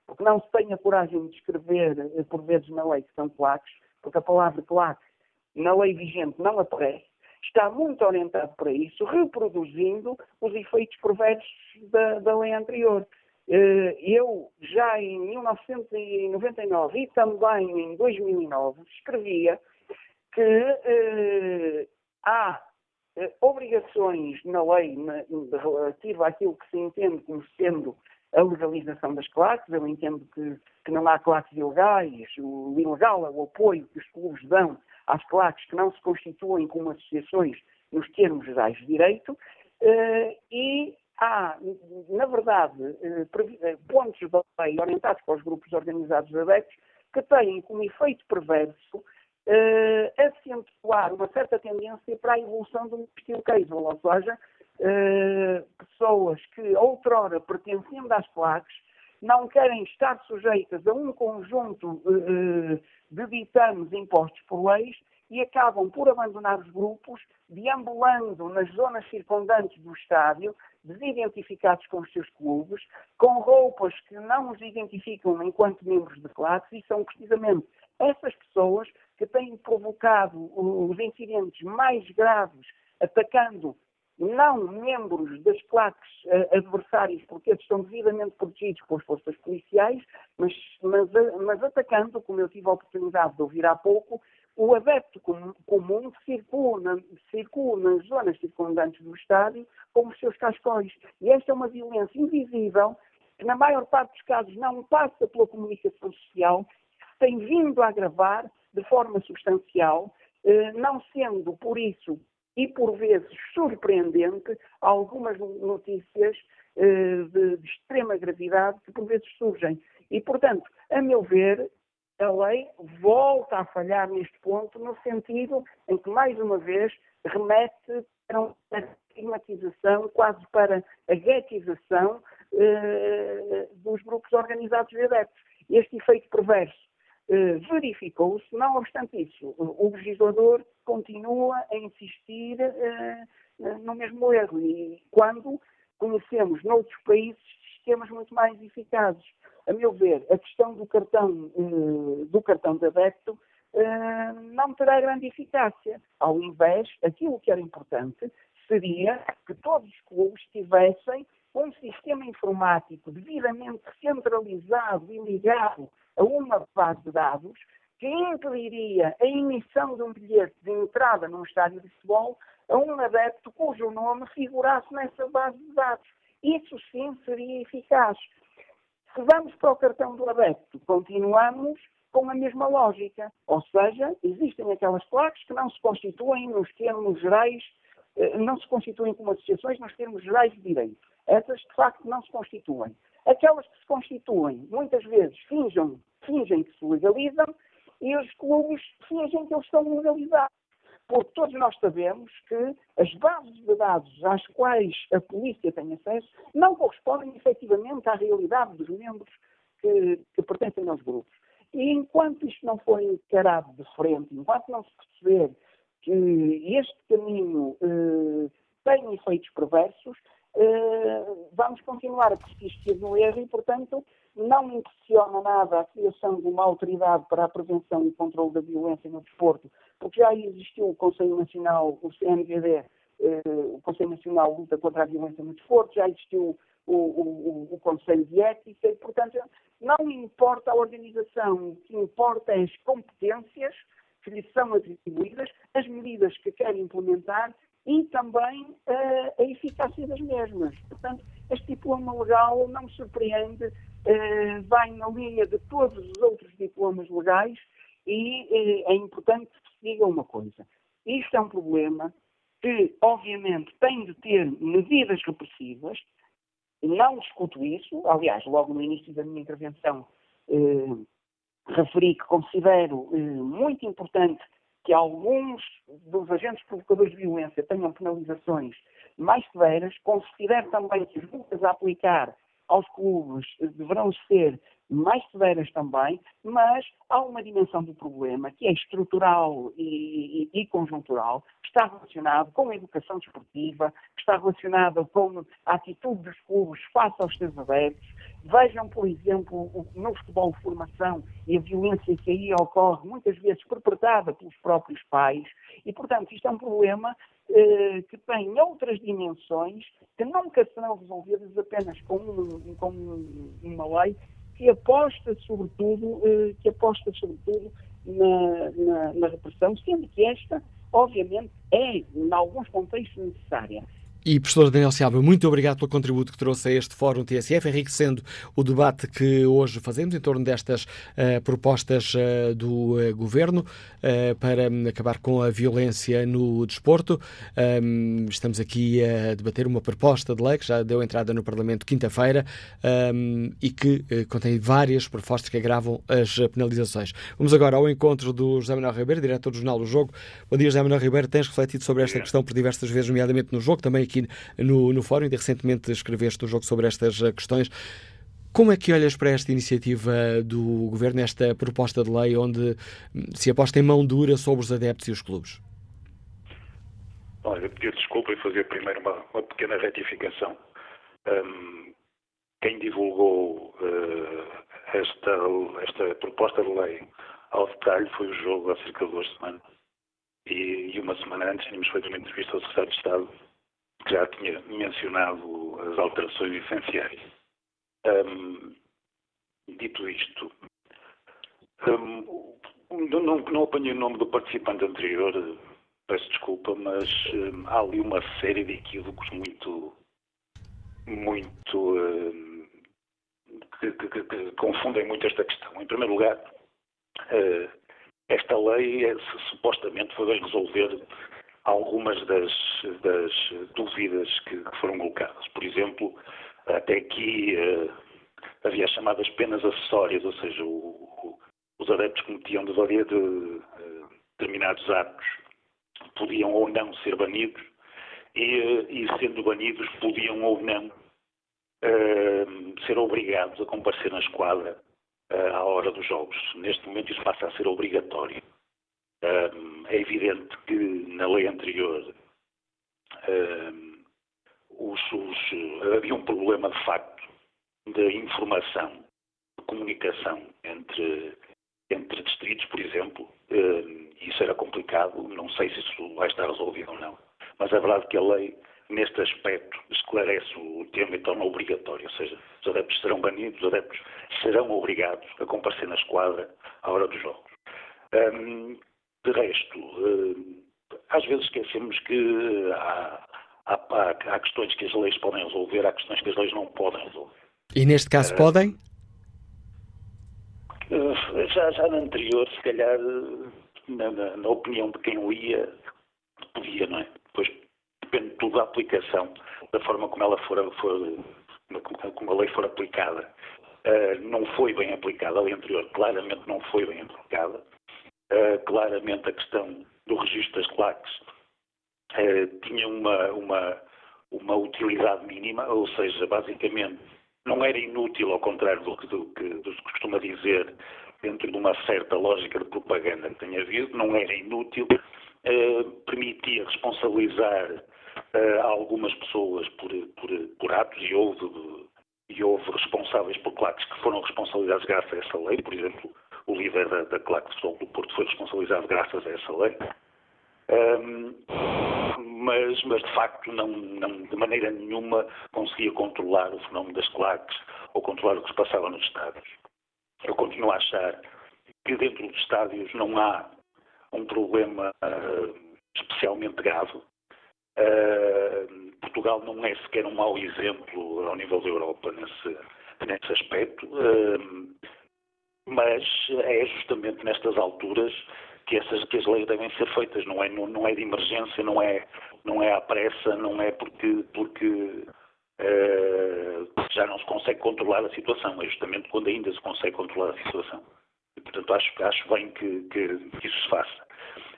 porque não se tem a coragem de escrever, eh, por vezes, na lei que são claques, porque a palavra claque na lei vigente não aparece, está muito orientado para isso, reproduzindo os efeitos perversos da, da lei anterior. Eh, eu, já em 1999 e também em 2009, escrevia que eh, há eh, obrigações na lei relativa àquilo que se entende como sendo a legalização das claques. Eu entendo que, que não há claques ilegais. O ilegal é o apoio que os clubes dão às claques que não se constituem como associações nos termos gerais de direito. E há, na verdade, eh, pontos da lei orientados para os grupos organizados de adeptos que têm como efeito perverso uh, acentuar uma certa tendência para a evolução do estilo casual, ou seja, uh, pessoas que outrora pertencendo às claques não querem estar sujeitas a um conjunto uh, de ditames impostos por leis e acabam por abandonar os grupos, deambulando nas zonas circundantes do estádio, desidentificados com os seus clubes, com roupas que não os identificam enquanto membros de classe, e são precisamente essas pessoas que têm provocado os incidentes mais graves, atacando não membros das claques uh, adversárias, porque eles estão devidamente protegidos pelas forças policiais, mas, mas, mas, atacando, como eu tive a oportunidade de ouvir há pouco, o adepto comum circula, circula nas zonas circundantes do estádio com os seus cascóis. E esta é uma violência invisível que, na maior parte dos casos, não passa pela comunicação social, tem vindo a agravar de forma substancial, eh, não sendo, por isso, e por vezes surpreendente, algumas notícias eh, de extrema gravidade que por vezes surgem. E, portanto, a meu ver, a lei volta a falhar neste ponto, no sentido em que, mais uma vez, remete para uma estigmatização, quase para a guetização eh, dos grupos organizados de adeptos. Este efeito perverso eh, verificou-se, não obstante isso, o legislador continua a insistir eh, no mesmo erro. E quando conhecemos noutros países sistemas muito mais eficazes. A meu ver, a questão do cartão, eh, do cartão de adepto eh, não terá grande eficácia. Ao invés, aquilo que era importante seria que todos os clubes tivessem um sistema informático devidamente centralizado e ligado a uma base de dados que impediria a emissão de um bilhete de entrada num estádio de futebol a um adepto cujo nome figurasse nessa base de dados. Isso sim seria eficaz. Se vamos para o cartão do adepto, continuamos com a mesma lógica. Ou seja, existem aquelas plaques que não se constituem nos termos gerais, eh, não se constituem como associações nos termos gerais de direito. Essas, de facto, não se constituem. Aquelas que se constituem, muitas vezes, fingem, fingem que se legalizam e os clubes fingem que eles estão legalizados porque todos nós sabemos que as bases de dados às quais a polícia tem acesso não correspondem efetivamente à realidade dos membros que, que pertencem aos grupos. E enquanto isto não for encarado de frente, enquanto não se perceber que este caminho eh, tem efeitos perversos, eh, vamos continuar a persistir no erro e, portanto, não impressiona nada a criação de uma autoridade para a prevenção e controle da violência no desporto, porque já existiu o Conselho Nacional, o CNVD, o Conselho Nacional de Luta contra a Violência no Desporto, já existiu o, o, o, Conselho de Ética, e, portanto, não importa a organização, o que importa é as competências que lhe são atribuídas, as medidas que quer implementar e também uh, a eficácia das mesmas. Portanto, este diploma legal não me surpreende, uh, vai na linha de todos os outros diplomas legais e uh, é importante que se diga uma coisa. Isto é um problema que, obviamente, tem de ter medidas repressivas, não discuto isso, aliás, logo no início da minha intervenção referi que considero muito importante que alguns dos agentes provocadores de violência tenham penalizações mais severas, considero também que as multas a aplicar aos clubes deverão ser mais severas também, mas há uma dimensão do problema que é estrutural e, e, e conjuntural, que está relacionado com a educação desportiva, que está relacionado com a atitude dos clubes face aos seus adeptos. Vejam, por exemplo, no futebol de formação e a violência que aí ocorre, muitas vezes perpetrada pelos próprios pais, e, portanto, isto é um problema eh, que tem outras dimensões que nunca serão resolvidas apenas com, um, com uma lei que aposta sobretudo, eh, que aposta sobretudo na, na, na repressão, sendo que esta, obviamente, é, em alguns contextos, necessária. E, professor Daniel Silva, muito obrigado pelo contributo que trouxe a este Fórum TSF, enriquecendo o debate que hoje fazemos em torno destas uh, propostas uh, do uh, Governo para um, acabar com a violência no desporto. Um, estamos aqui a debater uma proposta de lei que já deu entrada no Parlamento quinta-feira um, e que contém várias propostas que agravam as penalizações. Vamos agora ao encontro do José Manuel Ribeiro, diretor do Jornal do Jogo. Bom dia, José Manuel Ribeiro. Tens refletido sobre esta questão por diversas vezes, nomeadamente no jogo, também aqui aqui no, no fórum, e recentemente escreveste um jogo sobre estas eh, questões. Como é que olhas para esta iniciativa do Governo, esta proposta de lei onde hum, se aposta em mão dura sobre os adeptos e os clubes? Olha, pedir desculpa e fazer primeiro uma, uma pequena retificação. Um, quem divulgou uh, esta, esta proposta de lei ao detalhe foi o jogo há cerca de duas semanas. E, e uma semana antes tínhamos feito uma entrevista ao Secretário de Estado que já tinha mencionado as alterações essenciais. Um, dito isto, um, não, não apanhei o nome do participante anterior, peço desculpa, mas um, há ali uma série de equívocos muito, muito que, que, que, que, confundem muito esta questão. Em primeiro lugar, uh, esta lei é, supostamente foi resolver algumas das, das dúvidas que, foram colocadas. Por exemplo, até aqui uh, havia as chamadas penas acessórias, ou seja, o, o, os adeptos cometiam de, de uh, determinados atos podiam ou não ser banidos e, uh, e sendo banidos podiam ou não ser obrigados a comparecer na esquadra à hora dos jogos. Neste momento isso passa a ser obrigatório é evidente que na lei anterior os, os, havia um problema de facto de informação, de comunicação entre, entre distritos, por exemplo. isso era complicado, não sei se isso vai estar resolvido ou não. Mas é verdade que a lei, neste aspecto, esclarece o tema e torna obrigatório. Ou seja, os adeptos serão banidos, os adeptos serão obrigados a comparecer na esquadra à hora dos jogos. De resto, eh, às vezes esquecemos que há, há, há, questões que as leis podem resolver, há questões que as leis não podem resolver. E neste caso uh, podem? Uh, já, já na anterior, se calhar, na, na, na, opinião de quem o ia, podia, não é? Depois depende tudo da aplicação, da forma como ela for, for como a lei for aplicada. Uh, não foi bem aplicada, a lei anterior claramente não foi bem aplicada uh, claramente a questão do registro das claques uh, tinha uma, uma, uma utilidade mínima, ou seja, basicamente não era inútil, ao contrário do que, do, do que costuma dizer, dentro de uma certa lógica de propaganda que tem havido, não era inútil, uh, permitia responsabilizar algumas pessoas por, por, por, atos e houve, e houve responsáveis por claques que foram responsabilizados graças a essa lei, por exemplo, o líder da, da do Porto foi responsabilizado graças a essa lei. Um, mas, mas de facto não, não, de maneira nenhuma conseguia controlar o fenómeno das claques ou controlar o que se passava nos estádios. Eu continuo a achar que dentro dos estádios não há um problema uh, especialmente grave. Uh, Portugal não é sequer um mau exemplo ao nível da Europa nesse, nesse aspecto, uh, mas é justamente nestas alturas que, essas, que as leis devem ser feitas, não é, não, não é de emergência, não é, não é à pressa, não é porque, porque já não se consegue controlar a situação, é justamente quando ainda se consegue controlar a situação. E, portanto, acho, acho bem que, que, que isso se faça.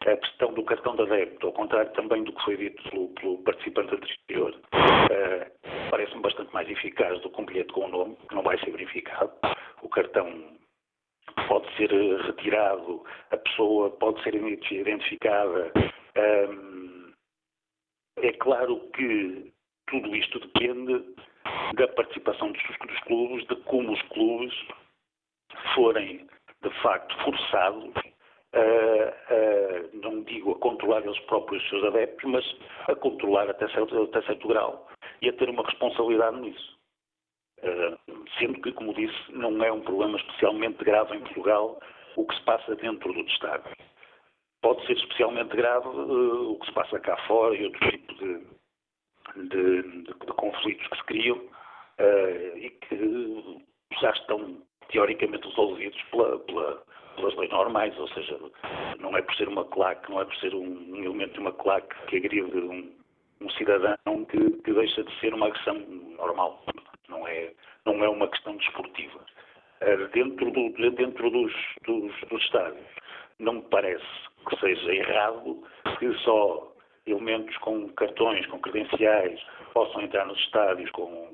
A questão do cartão de adepto, ao contrário também do que foi dito pelo, pelo participante anterior, uh, parece-me bastante mais eficaz do que um bilhete com o nome, que não vai ser verificado. O cartão pode ser retirado, a pessoa pode ser identificada. É claro que tudo isto depende da participação dos, dos clubes, de como os clubes forem de facto forçados a, não digo a controlar eles próprios os seus adeptos, mas a controlar até certo, até certo grau e a ter uma responsabilidade nisso. Uh, sendo que, como disse, não é um problema especialmente grave em Portugal o que se passa dentro do Estado. Pode ser especialmente grave uh, o que se passa cá fora e outro tipo de, de, de, de conflitos que se criam uh, e que já estão teoricamente resolvidos pela, pela, pelas leis normais, ou seja, não é por ser uma claque, não é por ser um, um elemento de uma claque que agride um, um cidadão que, que, deixa de ser uma agressão normal. Não é, uma questão desportiva. Uh, dentro, do, dentro dos, dos, dos estádios, não me parece que seja errado que só elementos com cartões, com credenciais, possam entrar nos estádios com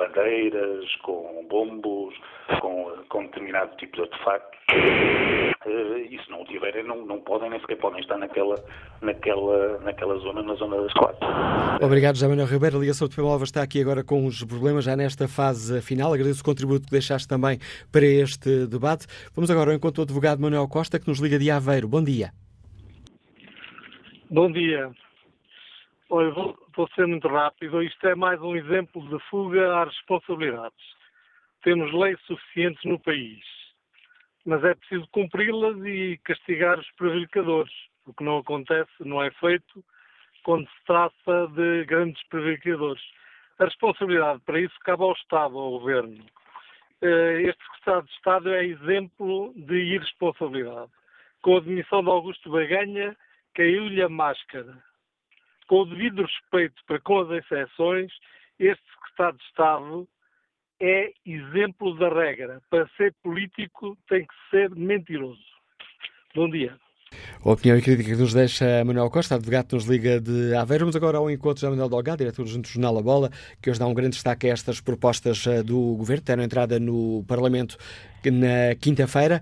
bandeiras, com bombos, com, com determinado tipo de artefactos. E se não o tiverem, não, não podem, nem sequer podem estar naquela, naquela, naquela zona, na zona das quatro. Obrigado, José Manuel Ribeiro. A Ligação de Pemolva está aqui agora com os problemas já nesta fase final. Agradeço o contributo que deixaste também para este debate. Vamos agora ao encontro do advogado Manuel Costa, que nos liga de Aveiro. Bom dia. Bom dia. Olha, vou, vou, ser muito rápido. Isto é mais um exemplo de fuga às responsabilidades. Temos leis suficientes no país, mas é preciso cumpri-las e castigar os prevaricadores. O que não acontece, não é feito quando se trata de grandes prevaricadores. A responsabilidade para isso cabe ao Estado, ao Governo. Eh, este Secretário de Estado é exemplo de irresponsabilidade. Com a demissão de Augusto Baganha, caiu-lhe a máscara. Com o devido respeito para com as exceções, este secretário de Estado é exemplo da regra. Para ser político tem que ser mentiroso. Bom dia. A opinião e crítica que nos deixa Manuel Costa, advogado nos liga de Aveiro. Vamos agora ao encontro de Manuel Delgado, diretor do Jornal A Bola, que hoje dá um grande destaque a estas propostas eh, do Governo, terão entrada no Parlamento na quinta-feira.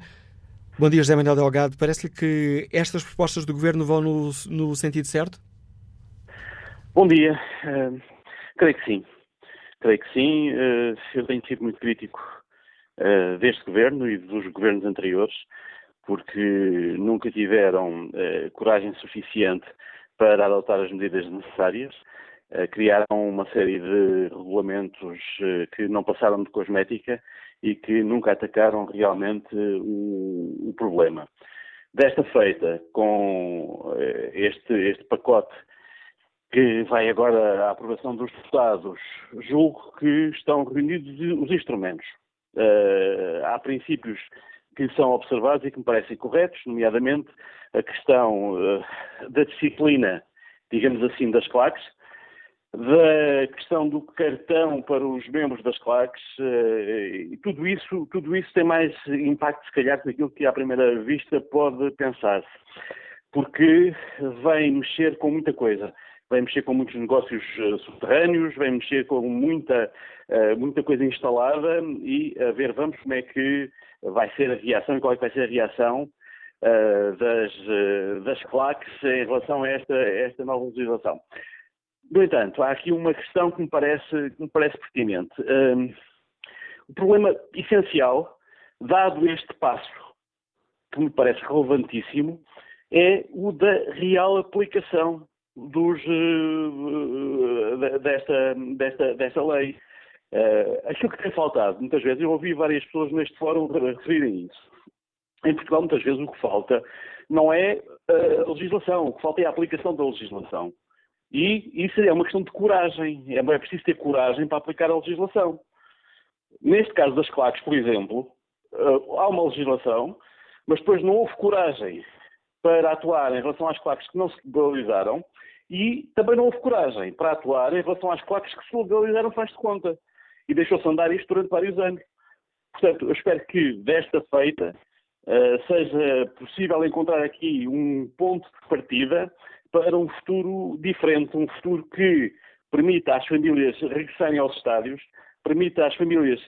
Bom dia, José Manuel Delgado. Parece-lhe que estas propostas do Governo vão no, no sentido certo? Bom dia. Uh, creio que sim. Creio que sim. Uh, eu tenho sido muito crítico uh, deste Governo e dos governos anteriores, porque nunca tiveram coragem suficiente para adotar as medidas necessárias. criaram uma série de regulamentos que não passaram de cosmética e que nunca atacaram realmente o, o problema. Desta feita, com este, este pacote que vai agora à aprovação dos deputados, julgo que estão reunidos os instrumentos. Uh, há princípios que são observados e que me parecem corretos, nomeadamente a questão uh, da disciplina, digamos assim, das claques, da questão do cartão para os membros das claques, eh, e tudo isso, tudo isso tem mais impacto, se calhar, daquilo que à primeira vista pode pensar-se, porque vem mexer com muita coisa. Vem mexer com muitos negócios eh, subterrâneos, vem mexer com muita, eh, muita coisa instalada e a ver, vamos como é que vai ser a reação e qual é que vai ser a reação das, das claques em relação a esta, esta nova legislação. No entanto, há aqui uma questão que me parece, que me parece pertinente. Um, o problema essencial, dado este passo, que me parece relevantíssimo, é o da real aplicação dos, uh, desta, desta, desta lei. Uh, aquilo que tem faltado, muitas vezes, eu ouvi várias pessoas neste fórum referirem isso. Em Portugal, muitas vezes, o que falta não é a legislação, o que falta é a aplicação da legislação. E isso é uma questão de coragem. É, é preciso ter coragem para aplicar a legislação. Neste caso das claques, por exemplo, há uma legislação, mas depois não houve coragem para atuar em relação às claques que não se legalizaram e também não houve coragem para atuar em relação às claques que se legalizaram, faz de conta. E deixou-se andar isto durante vários anos. Portanto, eu espero que desta feita uh, seja possível encontrar aqui um ponto de partida para um futuro diferente, um futuro que permita às famílias regressarem aos estádios, permita às famílias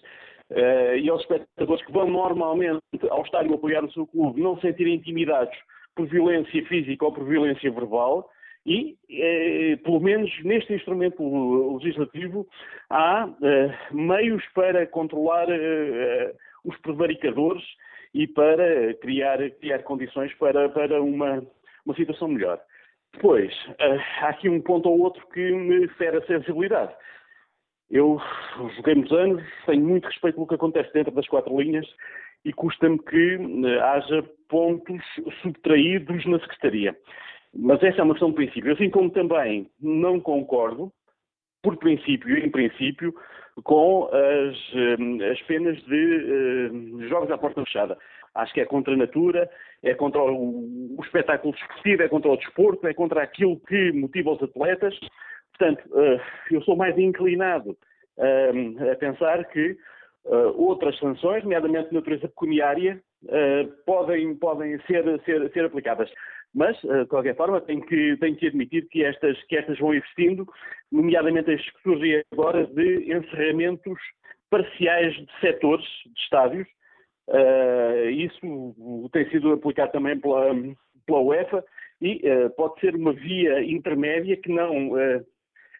uh, e aos espectadores que vão normalmente ao estádio apoiar o seu clube não sentirem intimidados por violência física ou por violência verbal e, eh, pelo menos neste instrumento legislativo, há eh, meios para controlar eh, os prevaricadores e para criar, criar condições para, para uma, uma situação melhor. Depois, eh, há aqui um ponto ou outro que me fere a sensibilidade. Eu joguei muitos anos, tenho muito respeito pelo que acontece dentro das quatro linhas e custa-me que eh, haja pontos subtraídos na Secretaria. Mas essa é uma questão de princípio. Assim como também não concordo, por princípio e em princípio, com as, eh, as penas de uh, jogos à porta fechada. Acho que é contra a natura, é contra o, o espetáculo desportivo, é contra o desporto, é contra aquilo que motiva os atletas. Portanto, uh, eu sou mais inclinado uh, a pensar que Uh, outras sanções, nomeadamente de natureza pecuniária, uh, podem, podem ser, ser, ser aplicadas. Mas, uh, de qualquer forma, tenho que, tenho que admitir que estas, que estas vão investindo, nomeadamente as que surgem agora de encerramentos parciais de setores, de estádios. isso tem sido aplicado também pela, pela UEFA e pode ser uma via intermédia que não,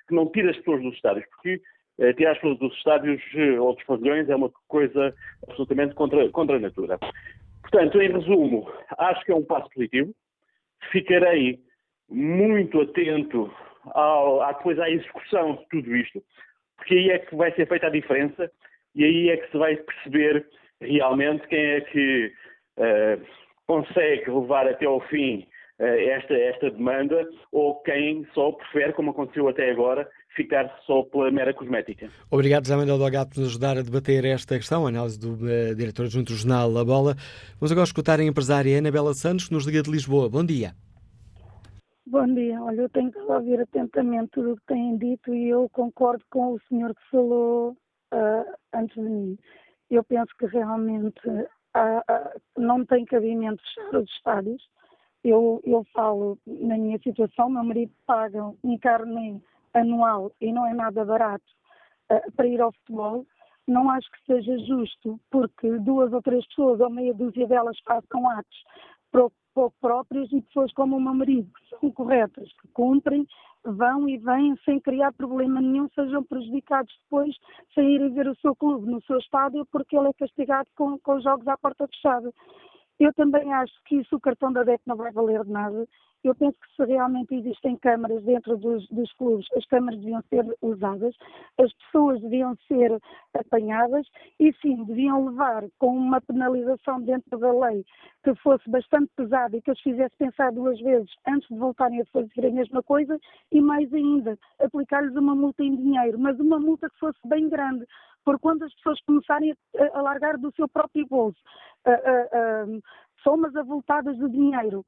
que não tira as pessoas dos estádios, porque eh, pessoas dos estádios eh, ou dos pavilhões é uma coisa absolutamente contra, contra a natura. Portanto, em resumo, acho que é um passo positivo. Ficarei muito atento ao, à, depois à execução de tudo isto, porque aí é que vai ser feita a diferença e aí é que se vai perceber realmente quem é que uh, consegue levar até ao fim uh, esta, esta demanda ou quem só prefere, como aconteceu até agora, ficar só pela mera cosmética. Obrigado, Zé Manuel Delgado, por nos ajudar a debater esta questão, a análise do uh, diretor junto do jornal A Bola. Vamos agora escutar a empresária Ana Bela Santos, que nos liga de Lisboa. Bom dia. Bom dia. Olha, eu tenho que ouvir atentamente tudo o que têm dito e eu concordo com o senhor que falou uh, antes de mim. Eu penso que realmente uh, não tem cabimento fechar os estádios. Eu, eu falo na minha situação, meu marido paga um carnê anual e não é nada barato uh, para ir ao futebol, não acho que seja justo, porque duas ou três pessoas, ou meia dúzia delas, façam atos pouco próprios e pessoas como o meu marido, que são corretas, que cumprem, vão e vêm sem criar problema nenhum, sejam prejudicados depois sem irem ver o seu clube no seu estádio, porque ele é castigado com, com jogos à porta fechada. Eu também acho que isso, o cartão da DEC não vai valer de nada. Eu penso que se realmente existem câmaras dentro dos, dos, clubes, as câmaras deviam ser usadas, as pessoas deviam ser apanhadas e sim, deviam levar com uma penalização dentro da lei que fosse bastante pesada e que as fizesse pensar duas vezes antes de voltarem a fazer a mesma coisa e mais ainda, aplicar-lhes uma multa em dinheiro, mas uma multa que fosse bem grande, porque quando as pessoas começarem a, a largar do seu próprio bolso uh, uh, somas avultadas de dinheiro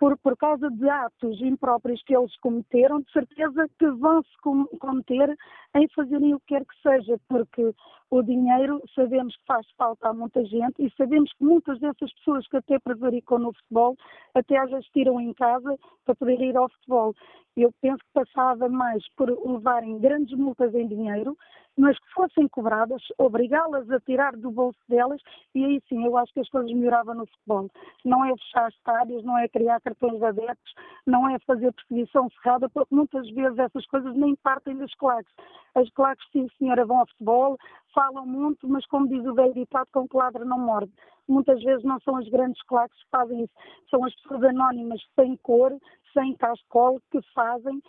por, por causa de atos impróprios que eles cometeram, de certeza que vão se cometer em fazerem o que quer que seja, porque o dinheiro sabemos que faz falta a muita gente e sabemos que muitas dessas pessoas que até prevaricam no futebol até as tiram em casa para poder ir ao futebol. Eu penso que passava mais por levarem grandes multas em dinheiro, mas que fossem cobradas, obrigá-las a tirar do bolso delas, e aí sim eu acho que as coisas melhoravam no futebol. Não é fechar estádios, não é criar cartões de adeptos, não é fazer perseguição cerrada, porque muitas vezes essas coisas nem partem das claques. As claques, sim senhora, vão ao futebol, falam muito, mas como diz o velho ditado, com que ladra não morde. Muitas vezes não são as grandes claques que fazem isso, são as pessoas anónimas sem cor, sem cascola que fazem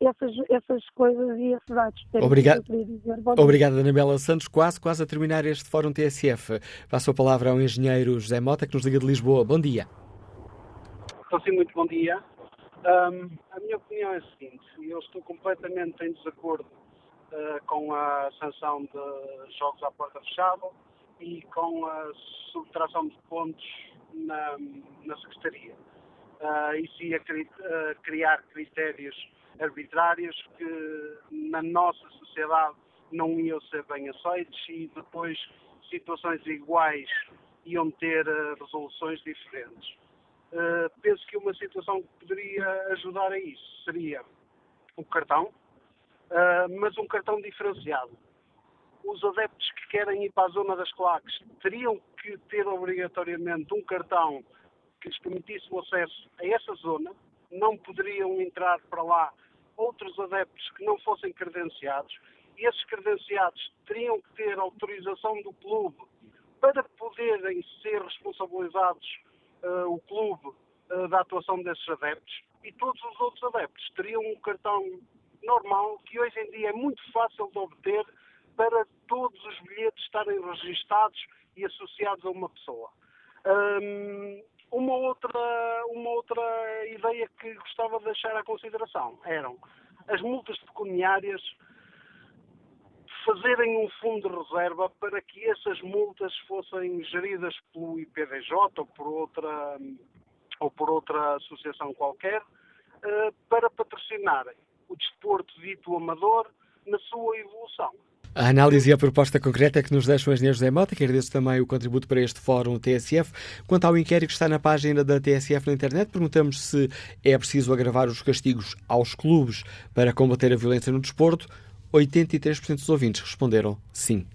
essas, essas coisas e esses atos. Obrigado. Obrigada, Anabela Santos. Quase, quase a terminar este Fórum TSF. Passo a palavra ao engenheiro José Mota, que nos liga de Lisboa. Bom dia. Estou sim, muito bom dia. Um, a minha opinião é a seguinte: eu estou completamente em desacordo com a sanção de jogos à porta fechada e com a subtração de pontos na, na Secretaria. Uh, isso ia cri, uh, criar critérios arbitrários que na nossa sociedade não iam ser bem aceitos e depois situações iguais iam ter resoluções diferentes. Penso que uma situação que poderia ajudar a isso seria o cartão, uh, mas um cartão diferenciado. Os adeptos que querem ir para a zona das claques teriam que ter obrigatoriamente um cartão que lhes permitisse o acesso a essa zona, não poderiam entrar para lá outros adeptos que não fossem credenciados, e esses credenciados teriam que ter autorização do clube para poderem ser responsabilizados uh, o clube uh, da atuação desses adeptos, e todos os outros adeptos teriam um cartão normal que hoje em dia é muito fácil de obter para todos os bilhetes estarem registados e associados a uma pessoa. Um, uma outra, uma outra ideia que gostava de deixar à consideração eram as multas pecuniárias fazerem um fundo de reserva para que essas multas fossem geridas pelo IPDJ ou por outra, ou por outra associação qualquer eh, para patrocinarem o desporto dito amador na sua evolução. A análise e a proposta concreta que nos deixa o engenheiro José Mota, que agradeço também o contributo para este fórum TSF. Quanto ao inquérito que está na página da TSF na internet, perguntamos se é preciso agravar os castigos aos clubes para combater a violência no desporto. 83% dos ouvintes responderam sim.